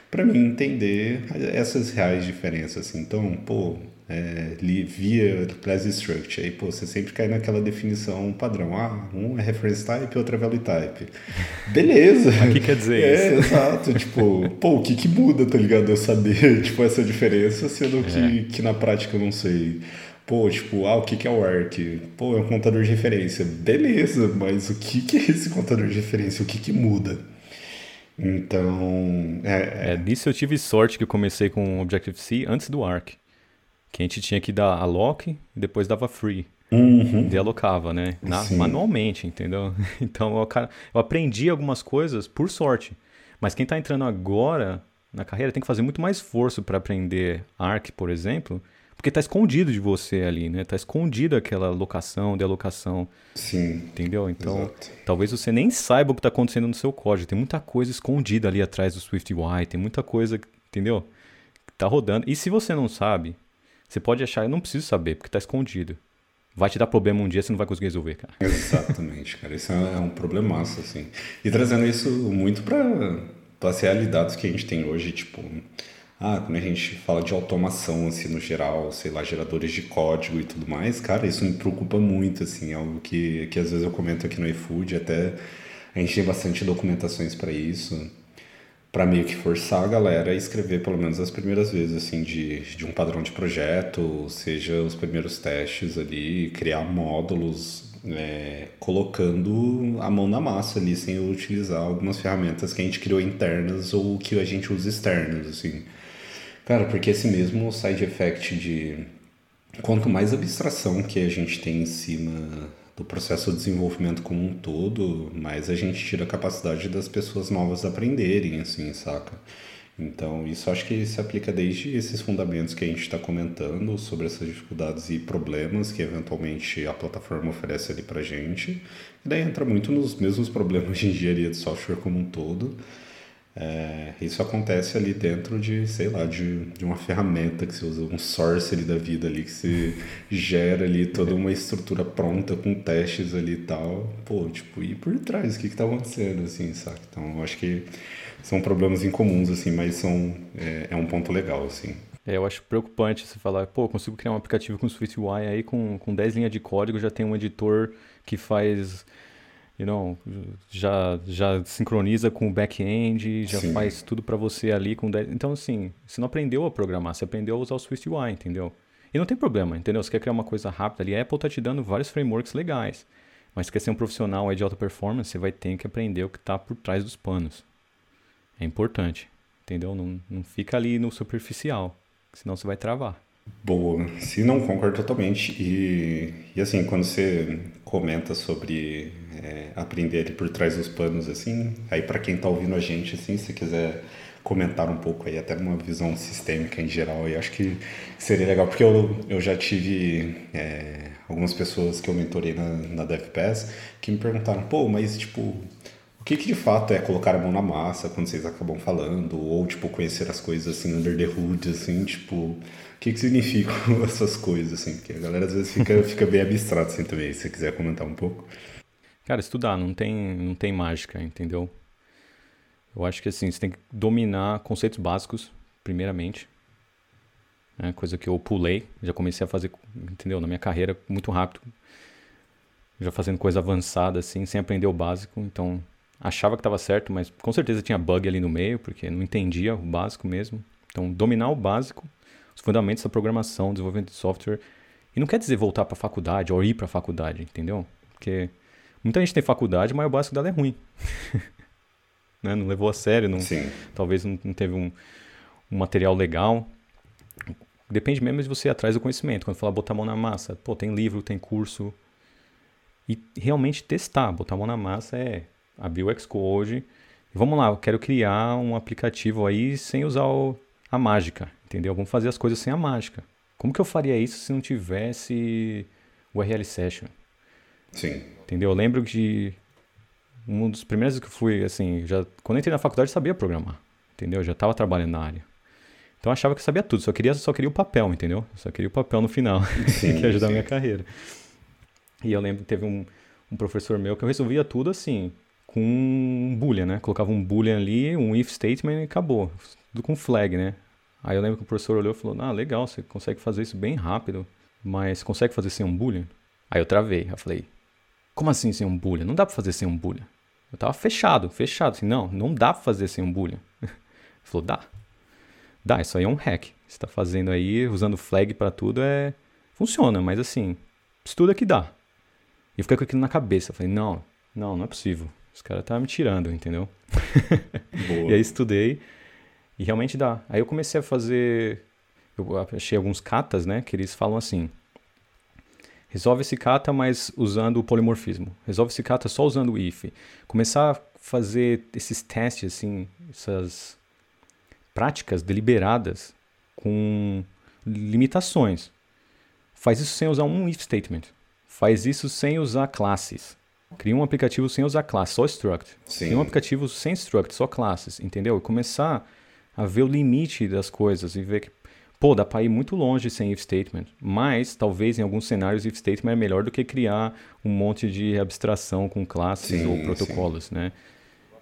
para mim entender essas reais diferenças, assim, então, pô, é, via class struct, aí, pô, você sempre cai naquela definição padrão, ah, um é reference type, outro é value type, beleza, O que quer dizer é, isso? exato. Tipo, pô, o que que muda, tá ligado? Eu saber, tipo, essa diferença, sendo que, que na prática eu não sei. Pô, tipo, ah, o que que é o ARC? Pô, é um contador de referência. Beleza, mas o que que é esse contador de referência? O que que muda? Então, é, É, nisso eu tive sorte que eu comecei com Objective-C antes do Arc. Que a gente tinha que dar alloc e depois dava free. uhum, E alocava, né? Na- manualmente, entendeu? Então eu, cara, eu aprendi algumas coisas por sorte. Mas quem tá entrando agora na carreira tem que fazer muito mais esforço para aprender Arc, por exemplo, porque tá escondido de você ali, né? Tá escondido aquela alocação, de alocação, sim, entendeu? Então, exato. talvez você nem saiba o que está acontecendo no seu código. Tem muita coisa escondida ali atrás do SwiftUI, tem muita coisa, entendeu? Que tá rodando. E se você não sabe, você pode achar, eu não preciso saber, porque está escondido. Vai te dar problema um dia, você não vai conseguir resolver, cara. Exatamente, cara. Isso é um problemaço, assim. E trazendo isso muito para das realidades que a gente tem hoje, tipo, ah, quando a gente fala de automação, assim, no geral, sei lá, geradores de código e tudo mais, cara, isso me preocupa muito, assim, é algo que, que às vezes eu comento aqui no iFood, até a gente tem bastante documentações para isso, para meio que forçar a galera a escrever pelo menos as primeiras vezes, assim, de, de um padrão de projeto, seja os primeiros testes ali, criar módulos, é, colocando a mão na massa ali, sem utilizar algumas ferramentas que a gente criou internas ou que a gente usa externas, assim. Cara, porque esse mesmo side effect de quanto mais abstração que a gente tem em cima do processo de desenvolvimento como um todo, mais a gente tira a capacidade das pessoas novas aprenderem, assim, saca? Então, isso acho que se aplica desde esses fundamentos que a gente está comentando sobre essas dificuldades e problemas que eventualmente a plataforma oferece ali para gente. E daí entra muito nos mesmos problemas de engenharia de software como um todo é, isso acontece ali dentro de, sei lá, de, de uma ferramenta que você usa, um source ali da vida ali, que você gera ali toda uma estrutura pronta com testes ali e tal. Pô, tipo, e por trás, o que que tá acontecendo, assim, saca? Então, eu acho que são problemas incomuns, assim, mas são, é, é um ponto legal, assim. É, eu acho preocupante você falar, pô, consigo criar um aplicativo com SwiftUI aí com, com 10 linhas de código, já tem um editor que faz you know, já, já sincroniza com o back-end, já Sim. faz tudo para você ali com Então, assim, você não aprendeu a programar, você aprendeu a usar o Swift UI, entendeu? E não tem problema, entendeu? Você quer criar uma coisa rápida ali, a Apple tá te dando vários frameworks legais. Mas se quer ser um profissional de alta performance, você vai ter que aprender o que está por trás dos panos. É importante, entendeu? Não, não fica ali no superficial, senão você vai travar. Boa, se não concordo totalmente. E, e assim, quando você comenta sobre é, aprender por trás dos panos, assim, aí para quem está ouvindo a gente, assim, se quiser comentar um pouco aí, até uma visão sistêmica em geral, eu acho que seria legal, porque eu, eu já tive é, algumas pessoas que eu mentorei na, na DevPass que me perguntaram, pô, mas tipo, que, que de fato é colocar a mão na massa quando vocês acabam falando, ou tipo, conhecer as coisas assim under the hood, assim, tipo o que, que significam essas coisas, assim? Porque a galera às vezes fica, fica bem abstrato assim também, se você quiser comentar um pouco. Cara, estudar, não tem, não tem mágica, entendeu? Eu acho que assim, você tem que dominar conceitos básicos, primeiramente. Né? Coisa que eu pulei, já comecei a fazer, entendeu? Na minha carreira, muito rápido. Já fazendo coisa avançada, assim, sem aprender o básico. Então, achava que estava certo, mas com certeza tinha bug ali no meio, porque não entendia o básico mesmo. Então, dominar o básico os fundamentos da programação, desenvolvimento de software. E não quer dizer voltar para a faculdade ou ir para a faculdade, entendeu? Porque muita gente tem faculdade, mas o básico dela é ruim. né? Não levou a sério, não, talvez não, teve um, um, material legal. Depende mesmo de você ir atrás do conhecimento. Quando fala botar a mão na massa, pô, tem livro, tem curso. E realmente testar, botar a mão na massa é abrir o Xcode. Vamos lá, eu quero criar um aplicativo aí sem usar o, a mágica. Entendeu? Vamos fazer as coisas sem a mágica. Como que eu faria isso se não tivesse o RL Session? Sim. Entendeu? Eu lembro de um dos primeiros que eu fui, assim, já quando eu entrei na faculdade eu sabia programar, entendeu? Eu já estava trabalhando na área. Então eu achava que eu sabia tudo, só queria só queria o papel, entendeu? só queria o papel no final, sim, que ia ajudar a minha carreira. E eu lembro que teve um, um professor meu que eu resolvia tudo assim, com um boolean, né? Colocava um boolean ali, um if statement e acabou. Tudo com flag, né? Aí eu lembro que o professor olhou e falou: Ah, legal, você consegue fazer isso bem rápido, mas consegue fazer sem um boolean? Aí eu travei, eu falei: Como assim sem um boolean? Não dá pra fazer sem um boolean. Eu tava fechado, fechado, assim, não, não dá pra fazer sem um boolean. Ele falou: Dá. Dá, isso aí é um hack. Você tá fazendo aí, usando flag para tudo, é. Funciona, mas assim, estuda que dá. E eu fiquei com aquilo na cabeça. Eu falei: Não, não, não é possível. Os caras estavam me tirando, entendeu? e aí estudei. E realmente dá. Aí eu comecei a fazer. Eu achei alguns katas, né? Que eles falam assim. Resolve esse kata, mas usando o polimorfismo. Resolve esse kata só usando o if. Começar a fazer esses testes, assim, essas práticas deliberadas com limitações. Faz isso sem usar um if statement. Faz isso sem usar classes. Cria um aplicativo sem usar classes, só struct. Sim. Cria um aplicativo sem struct, só classes, entendeu? E começar a ver o limite das coisas e ver que, pô, dá para ir muito longe sem if statement, mas talvez em alguns cenários if statement é melhor do que criar um monte de abstração com classes sim, ou protocolos, sim. né?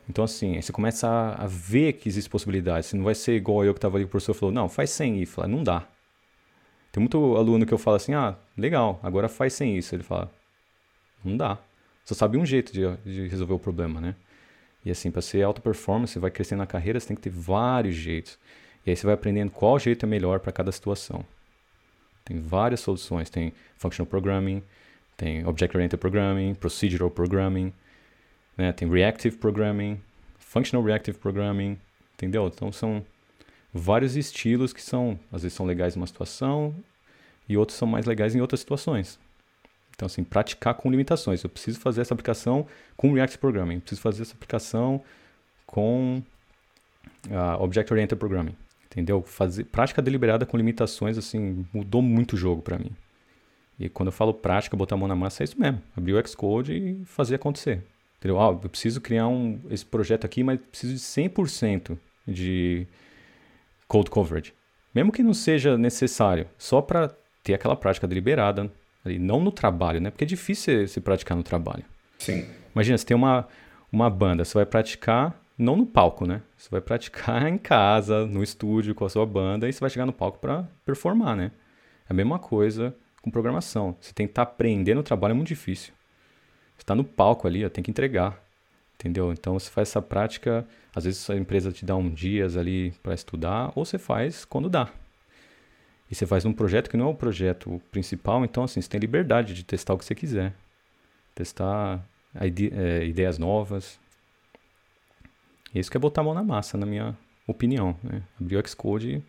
Então, assim, você começa a, a ver que existe possibilidade. Você não vai ser igual eu que estava ali, o professor falou, não, faz sem. Fala, não dá. Tem muito aluno que eu falo assim, ah, legal, agora faz sem isso. Ele fala, não dá. Só sabe um jeito de, de resolver o problema, né? E assim, para ser alta performance, você vai crescendo na carreira, você tem que ter vários jeitos. E aí você vai aprendendo qual jeito é melhor para cada situação. Tem várias soluções. Tem Functional Programming, tem Object-Oriented Programming, Procedural Programming, né? tem Reactive Programming, Functional Reactive Programming, entendeu? Então são vários estilos que são, às vezes são legais em uma situação e outros são mais legais em outras situações. Então, assim, praticar com limitações. Eu preciso fazer essa aplicação com React Programming, preciso fazer essa aplicação com uh, Object Oriented Programming, entendeu? Fazer prática deliberada com limitações, assim, mudou muito o jogo para mim. E quando eu falo prática, botar a mão na massa, é isso mesmo. Abrir o Xcode e fazer acontecer. Entendeu? Ah, eu preciso criar um, esse projeto aqui, mas preciso de 100% de code coverage. Mesmo que não seja necessário, só para ter aquela prática deliberada, ali, não no trabalho, né? Porque é difícil se praticar no trabalho. Sim. Imagina, você tem uma, uma banda, você vai praticar não no palco, né? Você vai praticar em casa, no estúdio com a sua banda e você vai chegar no palco para performar, né? É a mesma coisa com programação. Você tentar aprender no trabalho é muito difícil. Você está no palco ali, ó, tem que entregar, entendeu? Então você faz essa prática, às vezes a empresa te dá um dias ali para estudar, ou você faz quando dá, e você faz um projeto que não é o projeto principal, então assim, você tem liberdade de testar o que você quiser. Testar é, ideias novas. Isso que é botar a mão na massa, na minha opinião. Né? Abrir o Xcode e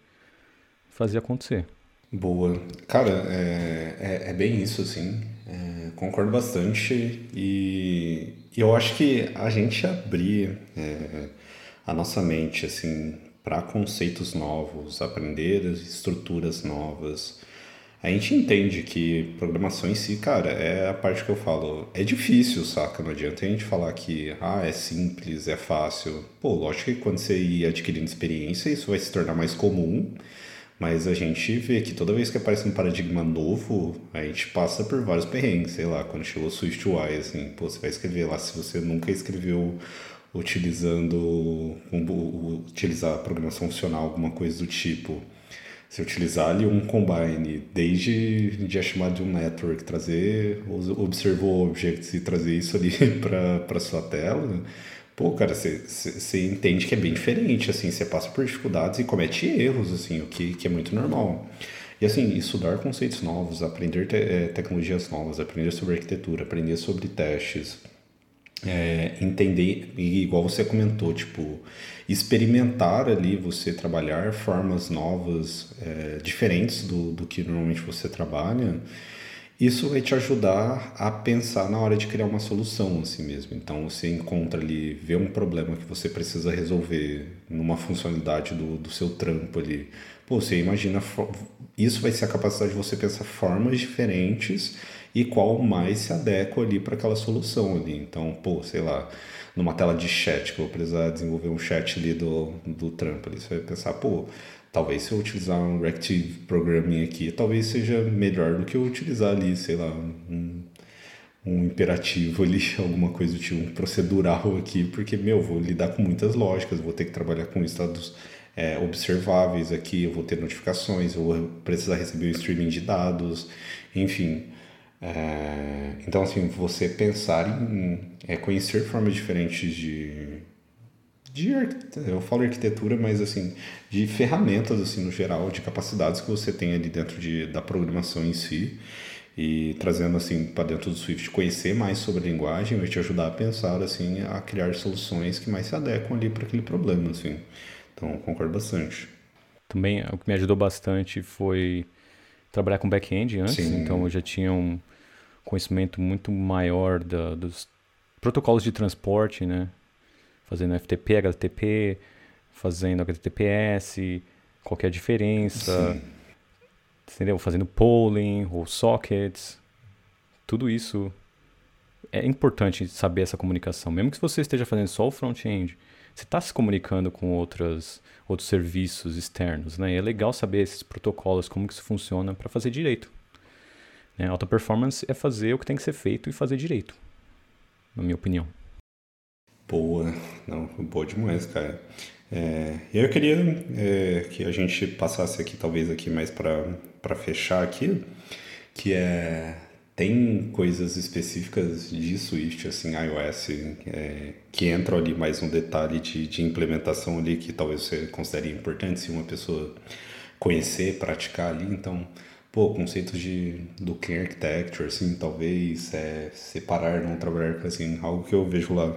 fazer acontecer. Boa. Cara, é, é, é bem isso, assim. É, concordo bastante. E, e, eu acho que a gente abrir é, a nossa mente, assim, para conceitos novos, aprender estruturas novas. A gente entende que programação em si, cara, é a parte que eu falo, é difícil, saca? Não adianta a gente falar que, ah, é simples, é fácil. Pô, lógico que quando você ir adquirindo experiência, isso vai se tornar mais comum, mas a gente vê que toda vez que aparece um paradigma novo, a gente passa por vários perrengues, sei lá, quando chegou o SwiftUI, assim, pô, você vai escrever lá, se você nunca escreveu utilizando utilizar a programação funcional, alguma coisa do tipo. Se utilizar ali um combine, desde de chamar de um network, trazer observou objects e trazer isso ali para sua tela, pô, cara, você entende que é bem diferente, assim, você passa por dificuldades e comete erros, assim, o que, que é muito normal. E assim, estudar conceitos novos, aprender te, é, tecnologias novas, aprender sobre arquitetura, aprender sobre testes, é, entender, e igual você comentou, tipo, experimentar ali, você trabalhar formas novas, é, diferentes do, do que normalmente você trabalha, isso vai te ajudar a pensar na hora de criar uma solução assim mesmo. Então você encontra ali, vê um problema que você precisa resolver numa funcionalidade do, do seu trampo ali. Pô, você imagina, isso vai ser a capacidade de você pensar formas diferentes e qual mais se adequa ali para aquela solução ali. Então, pô, sei lá, numa tela de chat, que eu vou precisar desenvolver um chat ali do, do trampo ali, você vai pensar, pô, talvez se eu utilizar um Reactive Programming aqui, talvez seja melhor do que eu utilizar ali, sei lá, um, um imperativo ali, alguma coisa do tipo, um procedural aqui, porque, meu, vou lidar com muitas lógicas, vou ter que trabalhar com estados é, observáveis aqui, eu vou ter notificações, eu vou precisar receber o streaming de dados, enfim. É, então, assim, você pensar em é, conhecer formas diferentes de, de. Eu falo arquitetura, mas, assim, de ferramentas, assim, no geral, de capacidades que você tem ali dentro de, da programação em si. E trazendo, assim, para dentro do Swift, conhecer mais sobre a linguagem vai te ajudar a pensar, assim, a criar soluções que mais se adequam ali para aquele problema, assim. Então, concordo bastante. Também, o que me ajudou bastante foi trabalhar com back-end antes, Sim. então eu já tinha um conhecimento muito maior da, dos protocolos de transporte, né? Fazendo FTP, HTTP, fazendo HTTPS, qual é a diferença, Sim. entendeu? Fazendo polling ou sockets, tudo isso é importante saber essa comunicação, mesmo que você esteja fazendo só o front-end, você está se comunicando com outras, outros serviços externos, né? E é legal saber esses protocolos, como que isso funciona para fazer direito. Né? Alta performance é fazer o que tem que ser feito e fazer direito, na minha opinião. Boa, não, boa demais, cara. É, eu queria é, que a gente passasse aqui, talvez aqui mais para fechar aqui, que é tem coisas específicas de Swift, assim, iOS, é, que entram ali mais um detalhe de, de implementação ali que talvez você considere importante se uma pessoa conhecer, praticar ali, então pô, conceitos de do clean architecture, assim, talvez é, separar, não trabalhar assim, algo que eu vejo lá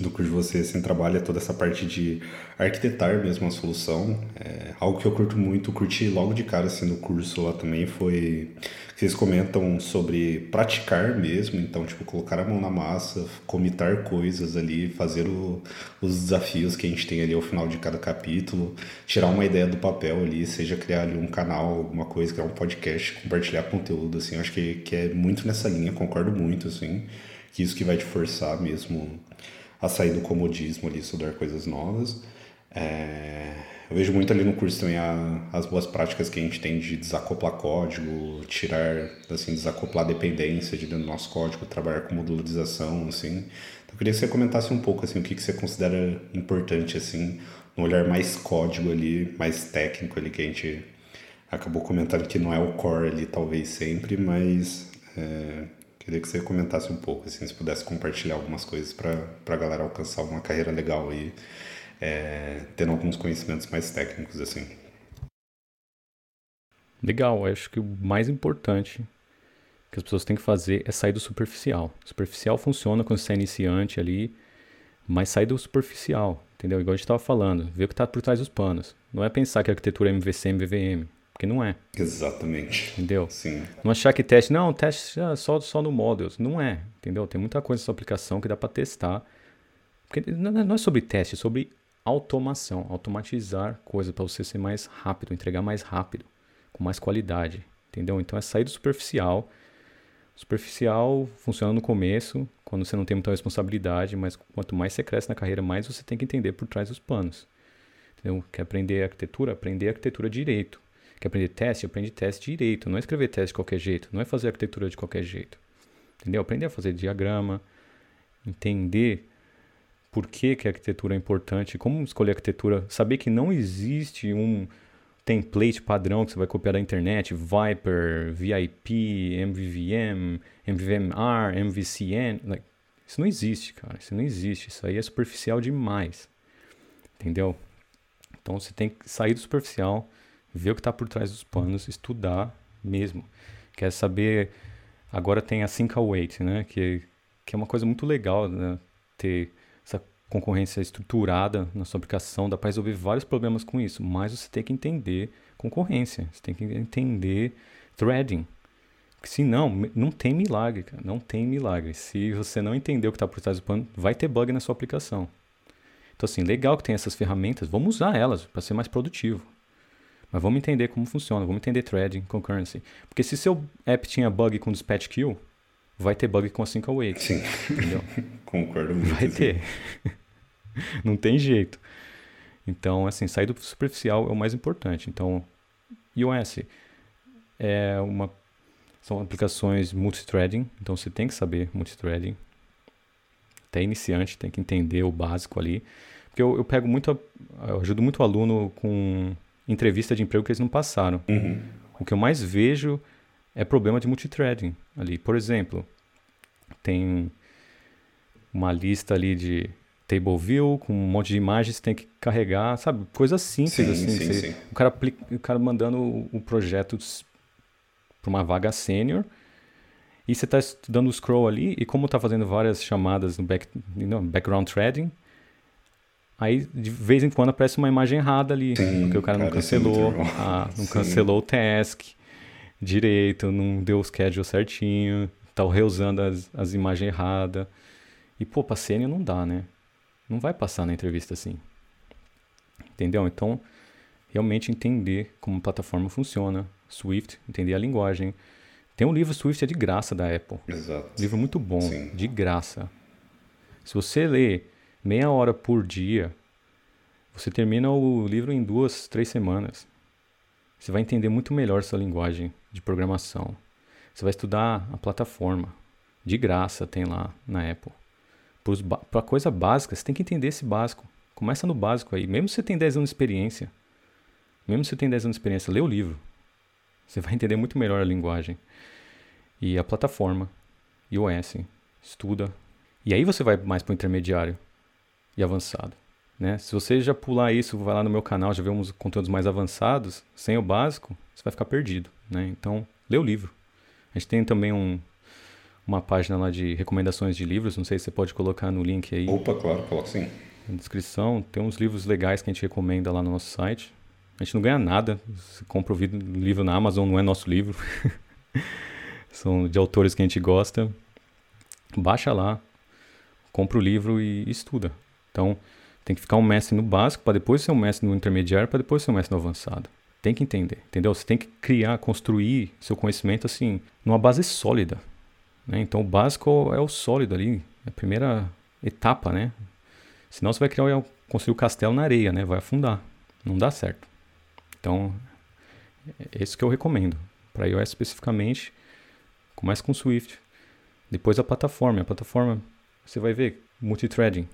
do curso de você assim, trabalha toda essa parte de arquitetar mesmo a solução. É, algo que eu curto muito, curti logo de cara assim, no curso lá também foi vocês comentam sobre praticar mesmo, então tipo colocar a mão na massa, comitar coisas ali, fazer o, os desafios que a gente tem ali ao final de cada capítulo, tirar uma ideia do papel ali, seja criar ali um canal, alguma coisa, criar um podcast, compartilhar conteúdo assim, acho que, que é muito nessa linha, concordo muito assim, que isso que vai te forçar mesmo a sair do comodismo ali, estudar coisas novas. É, eu vejo muito ali no curso também a, as boas práticas que a gente tem de desacoplar código, tirar, assim, desacoplar dependência de dentro do nosso código, trabalhar com modularização, assim. Então, eu queria que você comentasse um pouco, assim, o que, que você considera importante, assim, no olhar mais código ali, mais técnico ali, que a gente acabou comentando que não é o core ali, talvez sempre, mas é, Queria que você comentasse um pouco, assim, se pudesse compartilhar algumas coisas para a galera alcançar uma carreira legal aí, é, tendo alguns conhecimentos mais técnicos, assim. Legal, acho que o mais importante que as pessoas têm que fazer é sair do superficial. Superficial funciona quando você é iniciante ali, mas sair do superficial, entendeu? Igual a gente estava falando, ver o que está por trás dos panos. Não é pensar que a arquitetura é MVC, MVVM. Porque não é. Exatamente. Entendeu? Sim. Não achar que teste, não, teste é só, só no Models. Não é, entendeu? Tem muita coisa nessa aplicação que dá para testar. Porque não é sobre teste, é sobre automação. Automatizar coisas para você ser mais rápido, entregar mais rápido, com mais qualidade. Entendeu? Então é sair do superficial. Superficial funciona no começo, quando você não tem muita responsabilidade, mas quanto mais você cresce na carreira, mais você tem que entender por trás dos panos. Entendeu? Quer aprender arquitetura? Aprender arquitetura direito. Quer aprender teste? Aprende teste direito. Não é escrever teste de qualquer jeito. Não é fazer arquitetura de qualquer jeito. Entendeu? Aprender a fazer diagrama. Entender por que, que a arquitetura é importante. Como escolher arquitetura. Saber que não existe um template padrão que você vai copiar da internet. Viper, VIP, MVVM, MVVMR, MVCN. Like, isso não existe, cara. Isso não existe. Isso aí é superficial demais. Entendeu? Então você tem que sair do superficial ver o que está por trás dos panos, estudar mesmo. Quer saber. Agora tem a Think Await, né? Que, que é uma coisa muito legal, né? Ter essa concorrência estruturada na sua aplicação, dá para resolver vários problemas com isso, mas você tem que entender concorrência, você tem que entender threading. Porque senão, não tem milagre, cara, não tem milagre. Se você não entender o que está por trás do pano, vai ter bug na sua aplicação. Então, assim, legal que tem essas ferramentas, vamos usar elas para ser mais produtivo. Mas vamos entender como funciona, vamos entender threading, concurrency. Porque se seu app tinha bug com dispatch queue, vai ter bug com a sync await. Sim. Entendeu? Concordo muito. Vai ter. Não tem jeito. Então, assim, sair do superficial é o mais importante. Então, iOS é uma são aplicações multithreading, então você tem que saber multithreading. Até iniciante tem que entender o básico ali. Porque eu, eu pego muito, eu ajudo muito o aluno com entrevista de emprego que eles não passaram. Uhum. O que eu mais vejo é problema de multithreading ali. Por exemplo, tem uma lista ali de table view com um monte de imagens tem que carregar, sabe? Coisa simples sim, assim. Sim, você, sim. O, cara o cara mandando o, projeto para uma vaga sênior e você está estudando o scroll ali e como está fazendo várias chamadas no back, no background threading, Aí, de vez em quando, aparece uma imagem errada ali. Sim, porque o cara, cara não cancelou, a, não cancelou o task direito, não deu o schedule certinho, tá reusando as, as imagens erradas. E, pô, pra sênior não dá, né? Não vai passar na entrevista assim. Entendeu? Então, realmente entender como a plataforma funciona. Swift, entender a linguagem. Tem um livro Swift é de graça da Apple. Exato. livro muito bom, Sim. de graça. Se você ler meia hora por dia, você termina o livro em duas, três semanas. Você vai entender muito melhor sua linguagem de programação. Você vai estudar a plataforma. De graça tem lá na Apple. Para coisa básica, você tem que entender esse básico. Começa no básico aí. Mesmo se você tem 10 anos de experiência, mesmo se você tem 10 anos de experiência, lê o livro. Você vai entender muito melhor a linguagem. E a plataforma, iOS, estuda. E aí você vai mais para o intermediário e avançado. Né? Se você já pular isso, vai lá no meu canal, já vê uns conteúdos mais avançados, sem o básico, você vai ficar perdido. Né? Então, lê o livro. A gente tem também um, uma página lá de recomendações de livros, não sei se você pode colocar no link aí. Opa, claro, coloco sim. Na descrição, tem uns livros legais que a gente recomenda lá no nosso site. A gente não ganha nada, você compra o livro na Amazon, não é nosso livro. São de autores que a gente gosta. Baixa lá, compra o livro e estuda. Então, tem que ficar um mestre no básico para depois ser um mestre no intermediário, para depois ser um mestre no avançado. Tem que entender, entendeu? Você tem que criar, construir seu conhecimento assim, numa base sólida. Né? Então o básico é o sólido ali, é a primeira etapa, né? Senão você vai criar, construir o castelo na areia, né? Vai afundar. Não dá certo. Então, é isso que eu recomendo. Para iOS especificamente, comece com Swift. Depois a plataforma. A plataforma, você vai ver, multithreading.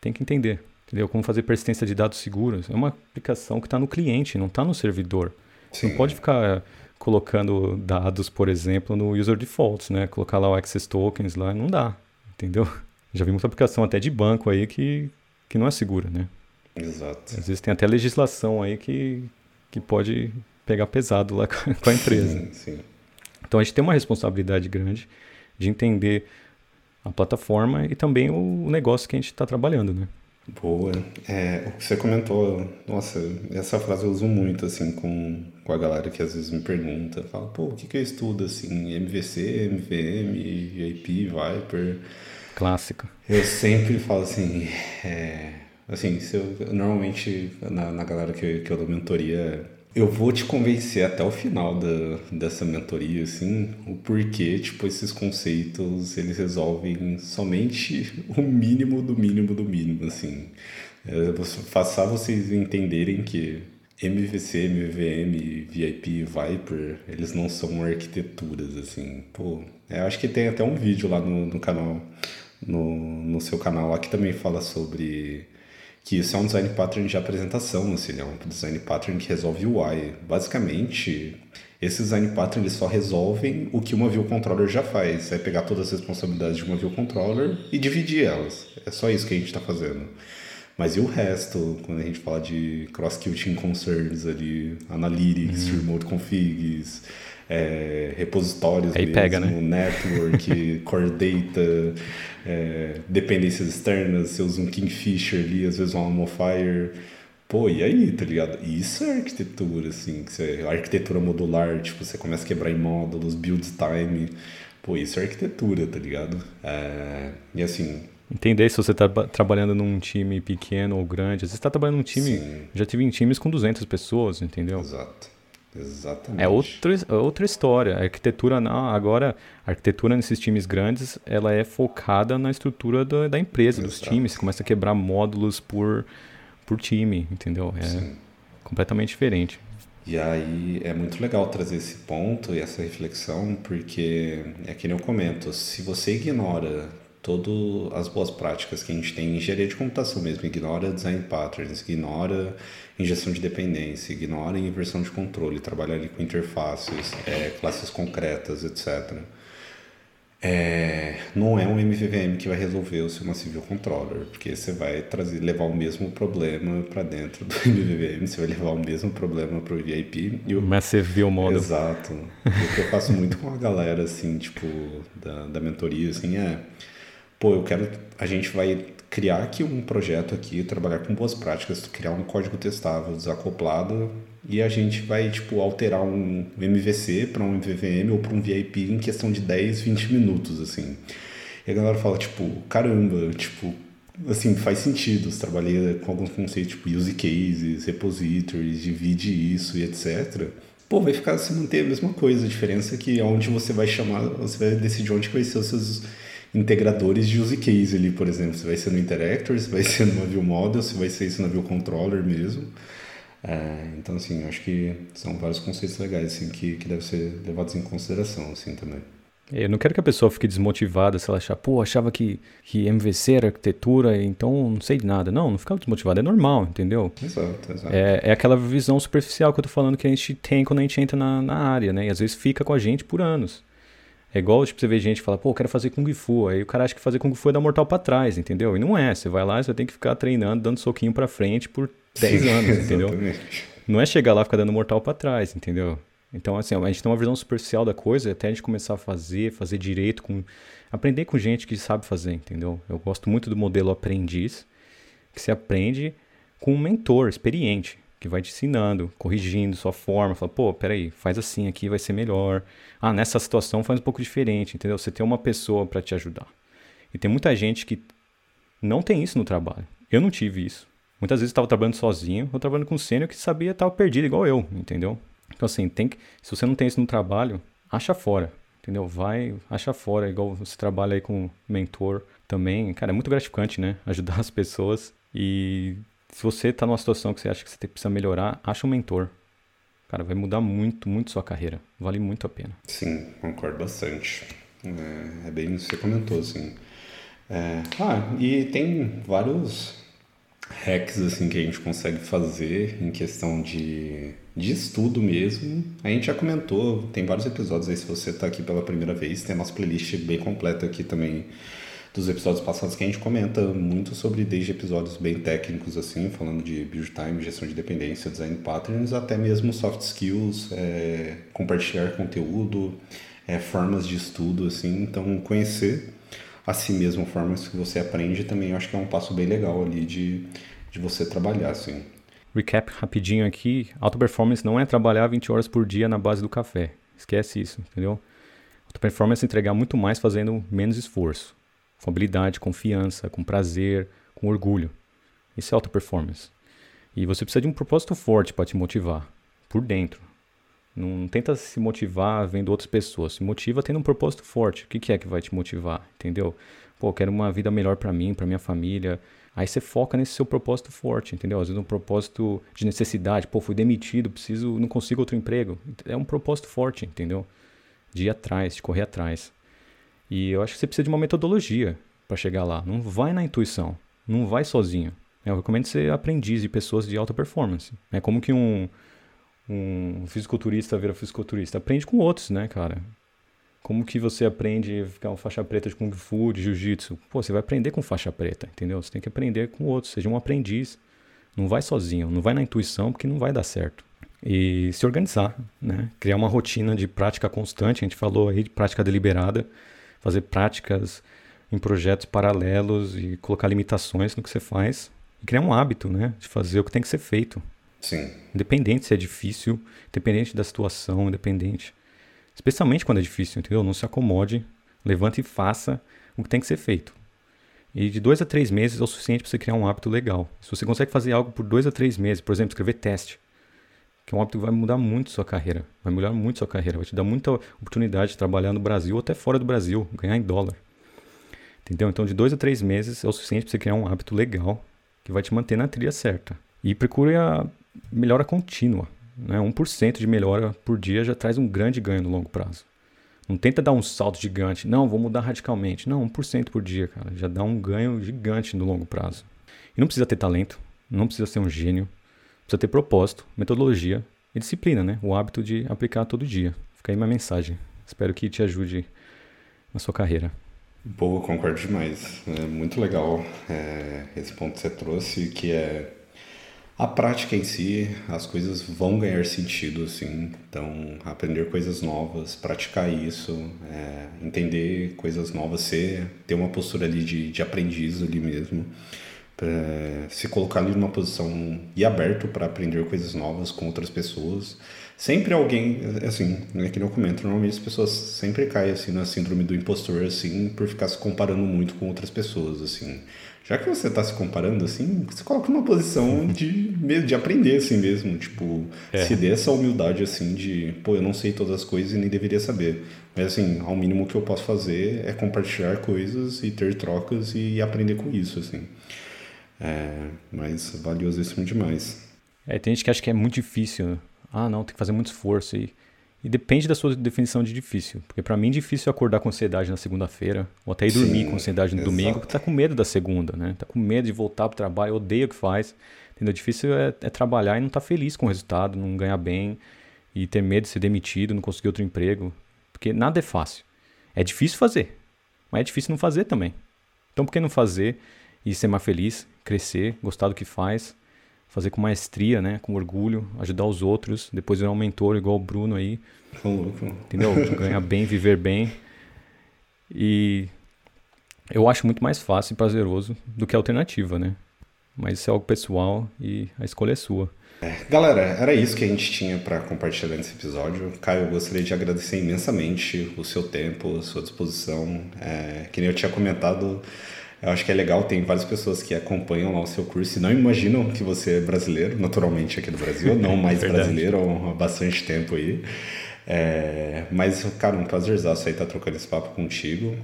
Tem que entender. Entendeu? Como fazer persistência de dados seguros. É uma aplicação que está no cliente, não está no servidor. Sim. Você não pode ficar colocando dados, por exemplo, no user defaults, né? Colocar lá o access tokens lá, não dá, entendeu? Já vi muita aplicação até de banco aí que, que não é segura, né? Exato. Às vezes tem até legislação aí que, que pode pegar pesado lá com a empresa. Sim, sim. Então a gente tem uma responsabilidade grande de entender a plataforma e também o negócio que a gente está trabalhando, né? Boa. É, o que você comentou, nossa, essa frase eu uso muito, assim, com, com a galera que às vezes me pergunta, fala, pô, o que, que eu estudo, assim, MVC, MVM, VIP, Viper... Clássico. Eu sempre falo assim, é, assim, se eu, normalmente na, na galera que, que eu dou mentoria, eu vou te convencer até o final da, dessa mentoria, assim, o porquê, tipo, esses conceitos, eles resolvem somente o mínimo do mínimo do mínimo, assim. É, façar vocês entenderem que MVC, MVM, VIP, Viper, eles não são arquiteturas, assim. Pô, eu acho que tem até um vídeo lá no, no canal, no, no seu canal lá, que também fala sobre que isso é um design pattern de apresentação, assim, é um design pattern que resolve o UI. Basicamente, esse design pattern eles só resolvem o que uma view controller já faz, é pegar todas as responsabilidades de uma view controller e dividir elas. É só isso que a gente está fazendo. Mas e o resto, quando a gente fala de cross-qt concerns ali, analytics, uhum. remote configs, é, repositórios Aí mesmo, pega, né? network, core data, é, dependências externas, você usa um Kingfisher ali, às vezes um Almofire. Pô, e aí, tá ligado? Isso é arquitetura, assim, que você, arquitetura modular, tipo, você começa a quebrar em módulos, build time. Pô, isso é arquitetura, tá ligado? É, e assim, Entender se você está trabalhando num time pequeno ou grande. Às vezes está trabalhando num time. Sim. Já tive em times com 200 pessoas, entendeu? Exato. Exatamente. É outra, é outra história. A arquitetura, não, agora, a arquitetura nesses times grandes, ela é focada na estrutura da, da empresa, Exato. dos times. Você começa a quebrar módulos por, por time, entendeu? É Sim. completamente diferente. E aí é muito legal trazer esse ponto e essa reflexão, porque é que nem eu comento, se você ignora todas as boas práticas que a gente tem em engenharia de computação mesmo, ignora design patterns, ignora injeção de dependência, ignora inversão de controle, trabalhar ali com interfaces, é, classes concretas, etc. É, não é um MVVM que vai resolver o seu Massive Controller, porque você vai trazer, levar o mesmo problema para dentro do MVVM, você vai levar o mesmo problema para o VIP. E o Massive View Model. Exato. o que eu faço muito com a galera, assim, tipo, da, da mentoria, assim, é pô, eu quero, a gente vai criar aqui um projeto aqui, trabalhar com boas práticas, criar um código testável, desacoplado, e a gente vai, tipo, alterar um MVC para um MVVM ou para um VIP em questão de 10, 20 minutos, assim. E a galera fala, tipo, caramba, tipo, assim, faz sentido, você trabalha com alguns conceitos, tipo, use cases, repositories, divide isso e etc., pô, vai ficar se manter a mesma coisa. A diferença é que onde você vai chamar, você vai decidir onde vai ser os seus integradores de use case ali, por exemplo. Se vai ser no Interactor, se vai ser no View Model, se vai ser isso na View Controller mesmo. É, então, assim, acho que são vários conceitos legais assim, que, que devem ser levados em consideração assim, também. Eu não quero que a pessoa fique desmotivada se ela achar, pô, achava que, que MVC era arquitetura, então não sei de nada. Não, não fica desmotivado, é normal, entendeu? Exato, exato. É, é aquela visão superficial que eu tô falando que a gente tem quando a gente entra na, na área, né? E às vezes fica com a gente por anos. É igual, tipo, você vê gente que fala, pô, eu quero fazer Kung Fu. Aí o cara acha que fazer Kung Fu é dar mortal pra trás, entendeu? E não é. Você vai lá e você tem que ficar treinando, dando soquinho pra frente por 10 anos, entendeu? Não é chegar lá e ficar dando mortal pra trás, entendeu? Então, assim, a gente tem uma visão superficial da coisa até a gente começar a fazer, fazer direito, com aprender com gente que sabe fazer, entendeu? Eu gosto muito do modelo aprendiz, que se aprende com um mentor experiente, que vai te ensinando, corrigindo sua forma, fala, pô, peraí, faz assim aqui, vai ser melhor. Ah, nessa situação faz um pouco diferente, entendeu? Você tem uma pessoa para te ajudar. E tem muita gente que não tem isso no trabalho. Eu não tive isso. Muitas vezes eu estava trabalhando sozinho, ou trabalhando com um sênior que sabia estava perdido igual eu, entendeu? Então, assim, tem que, se você não tem isso no trabalho, acha fora, entendeu? Vai, acha fora, igual você trabalha aí com mentor também. Cara, é muito gratificante, né? Ajudar as pessoas. E se você está numa situação que você acha que você precisa melhorar, acha um mentor. Cara, vai mudar muito, muito sua carreira. Vale muito a pena. Sim, concordo bastante. É, é bem isso que você comentou, assim. É, ah, e tem vários hacks assim que a gente consegue fazer em questão de, de estudo mesmo. A gente já comentou, tem vários episódios aí, se você está aqui pela primeira vez, tem a nossa playlist bem completa aqui também dos episódios passados que a gente comenta muito sobre desde episódios bem técnicos assim, falando de build time, gestão de dependência, design patterns, até mesmo soft skills, é, compartilhar conteúdo, é, formas de estudo assim, então conhecer a si mesmo, formas que você aprende, também eu acho que é um passo bem legal ali de, de você trabalhar, assim. Recap rapidinho aqui, auto performance não é trabalhar 20 horas por dia na base do café. Esquece isso, entendeu? Auto performance é entregar muito mais fazendo menos esforço. Com habilidade, confiança, com prazer, com orgulho. Isso é auto performance. E você precisa de um propósito forte para te motivar, por dentro. Não tenta se motivar vendo outras pessoas. Se motiva tendo um propósito forte. O que, que é que vai te motivar? Entendeu? Pô, quero uma vida melhor para mim, para minha família. Aí você foca nesse seu propósito forte, entendeu? Às vezes um propósito de necessidade. Pô, fui demitido, preciso, não consigo outro emprego. É um propósito forte, entendeu? De ir atrás, de correr atrás. E eu acho que você precisa de uma metodologia para chegar lá. Não vai na intuição. Não vai sozinho. Eu recomendo ser aprendiz de pessoas de alta performance. É como que um um fisiculturista vira fisiculturista? Aprende com outros, né, cara? Como que você aprende a ficar uma faixa preta de Kung Fu, de Jiu-Jitsu? Pô, você vai aprender com faixa preta, entendeu? Você tem que aprender com outros, seja um aprendiz. Não vai sozinho, não vai na intuição, porque não vai dar certo. E se organizar, né? Criar uma rotina de prática constante. A gente falou aí de prática deliberada, fazer práticas em projetos paralelos e colocar limitações no que você faz. E criar um hábito, né? De fazer o que tem que ser feito. Sim. Independente se é difícil, independente da situação, independente. Especialmente quando é difícil, entendeu? Não se acomode, levante e faça o que tem que ser feito. E de dois a três meses é o suficiente para você criar um hábito legal. Se você consegue fazer algo por dois a três meses, por exemplo, escrever teste, que é um hábito que vai mudar muito sua carreira, vai mudar muito sua carreira, vai te dar muita oportunidade de trabalhar no Brasil ou até fora do Brasil, ganhar em dólar. Entendeu? Então, de dois a três meses é o suficiente para você criar um hábito legal que vai te manter na trilha certa. E procure a melhora contínua. Né? 1% de melhora por dia já traz um grande ganho no longo prazo. Não tenta dar um salto gigante. Não, vou mudar radicalmente. Não, 1% por dia, cara. Já dá um ganho gigante no longo prazo. E não precisa ter talento, não precisa ser um gênio. Precisa ter propósito, metodologia e disciplina, né? O hábito de aplicar todo dia. Fica aí minha mensagem. Espero que te ajude na sua carreira. Boa, concordo demais. É muito legal é, esse ponto que você trouxe, que é a prática em si, as coisas vão ganhar sentido, assim. Então, aprender coisas novas, praticar isso, é, entender coisas novas, ser, ter uma postura ali de, de aprendiz ali mesmo. Se colocar ali numa posição e aberto para aprender coisas novas com outras pessoas. Sempre alguém, assim, é que eu comento, normalmente as pessoas sempre caem assim na síndrome do impostor, assim, por ficar se comparando muito com outras pessoas, assim já que você está se comparando assim, você coloca uma posição de, de aprender assim mesmo. Tipo, é. se dê essa humildade assim de, pô, eu não sei todas as coisas e nem deveria saber. Mas assim, ao mínimo que eu posso fazer é compartilhar coisas e ter trocas e aprender com isso, assim. É, mas valiosíssimo demais. É, tem gente que acha que é muito difícil. Ah, não, tem que fazer muito esforço. E, E depende da sua definição de difícil. Porque para mim, difícil é acordar com ansiedade na segunda-feira, ou até ir Sim, dormir com ansiedade no exato. domingo, porque tá com medo da segunda, né? Tá com medo de voltar pro trabalho, odeia o que faz. Entendeu? Difícil é, é trabalhar e não estar tá feliz com o resultado, não ganhar bem, e ter medo de ser demitido, não conseguir outro emprego. Porque nada é fácil. É difícil fazer, mas é difícil não fazer também. Então por que não fazer e ser mais feliz, crescer, gostar do que faz, fazer com maestria, né, com orgulho, ajudar os outros, depois virar um mentor igual o Bruno aí. Entendeu? Ganhar bem, viver bem. E eu acho muito mais fácil e prazeroso do que a alternativa, né? Mas isso é algo pessoal e a escolha é sua. É, galera, era isso que a gente tinha para compartilhar nesse episódio. Caio, eu gostaria de agradecer imensamente o seu tempo, a sua disposição. É, que nem eu tinha comentado, eu acho que é legal, tem várias pessoas que acompanham lá o seu curso e não imaginam que você é brasileiro, naturalmente aqui do Brasil, não mais brasileiro há bastante tempo aí. É, mas, cara, um prazerzaço aí estar tá trocando esse papo contigo.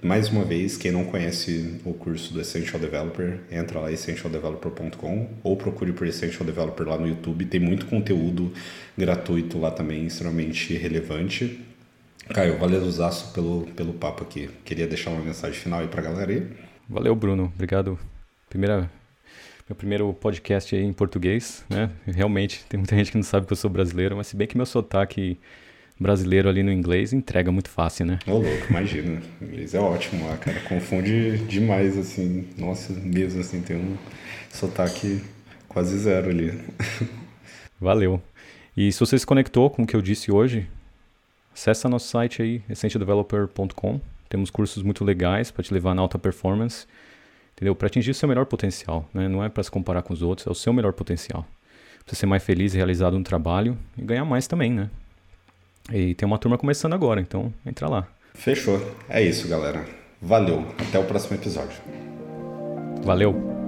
Mais uma vez, quem não conhece o curso do Essential Developer, entra lá essentialdeveloper.com ou procure por Essential Developer lá no YouTube. Tem muito conteúdo gratuito lá também, extremamente relevante. Caio, valeu usaço pelo, pelo papo aqui. Queria deixar uma mensagem final aí pra galera aí. Valeu, Bruno. Obrigado. Primeira meu primeiro podcast aí em português, né? Realmente, tem muita gente que não sabe que eu sou brasileiro, mas se bem que meu sotaque brasileiro ali no inglês entrega muito fácil, né? Ô, louco, imagina. O inglês é ótimo lá, cara. Confunde demais, assim. Nossa, mesmo assim, tem um sotaque quase zero ali. Valeu. E se você se conectou com o que eu disse hoje, acessa nosso site aí, essentialdeveloper.com. Temos cursos muito legais para te levar na alta performance entendeu? Para atingir o seu melhor potencial, né? Não é para se comparar com os outros, é o seu melhor potencial. Você ser mais feliz e realizado no trabalho e ganhar mais também, né? E tem uma turma começando agora, então entra lá. Fechou. É isso, galera. Valeu. Até o próximo episódio. Valeu.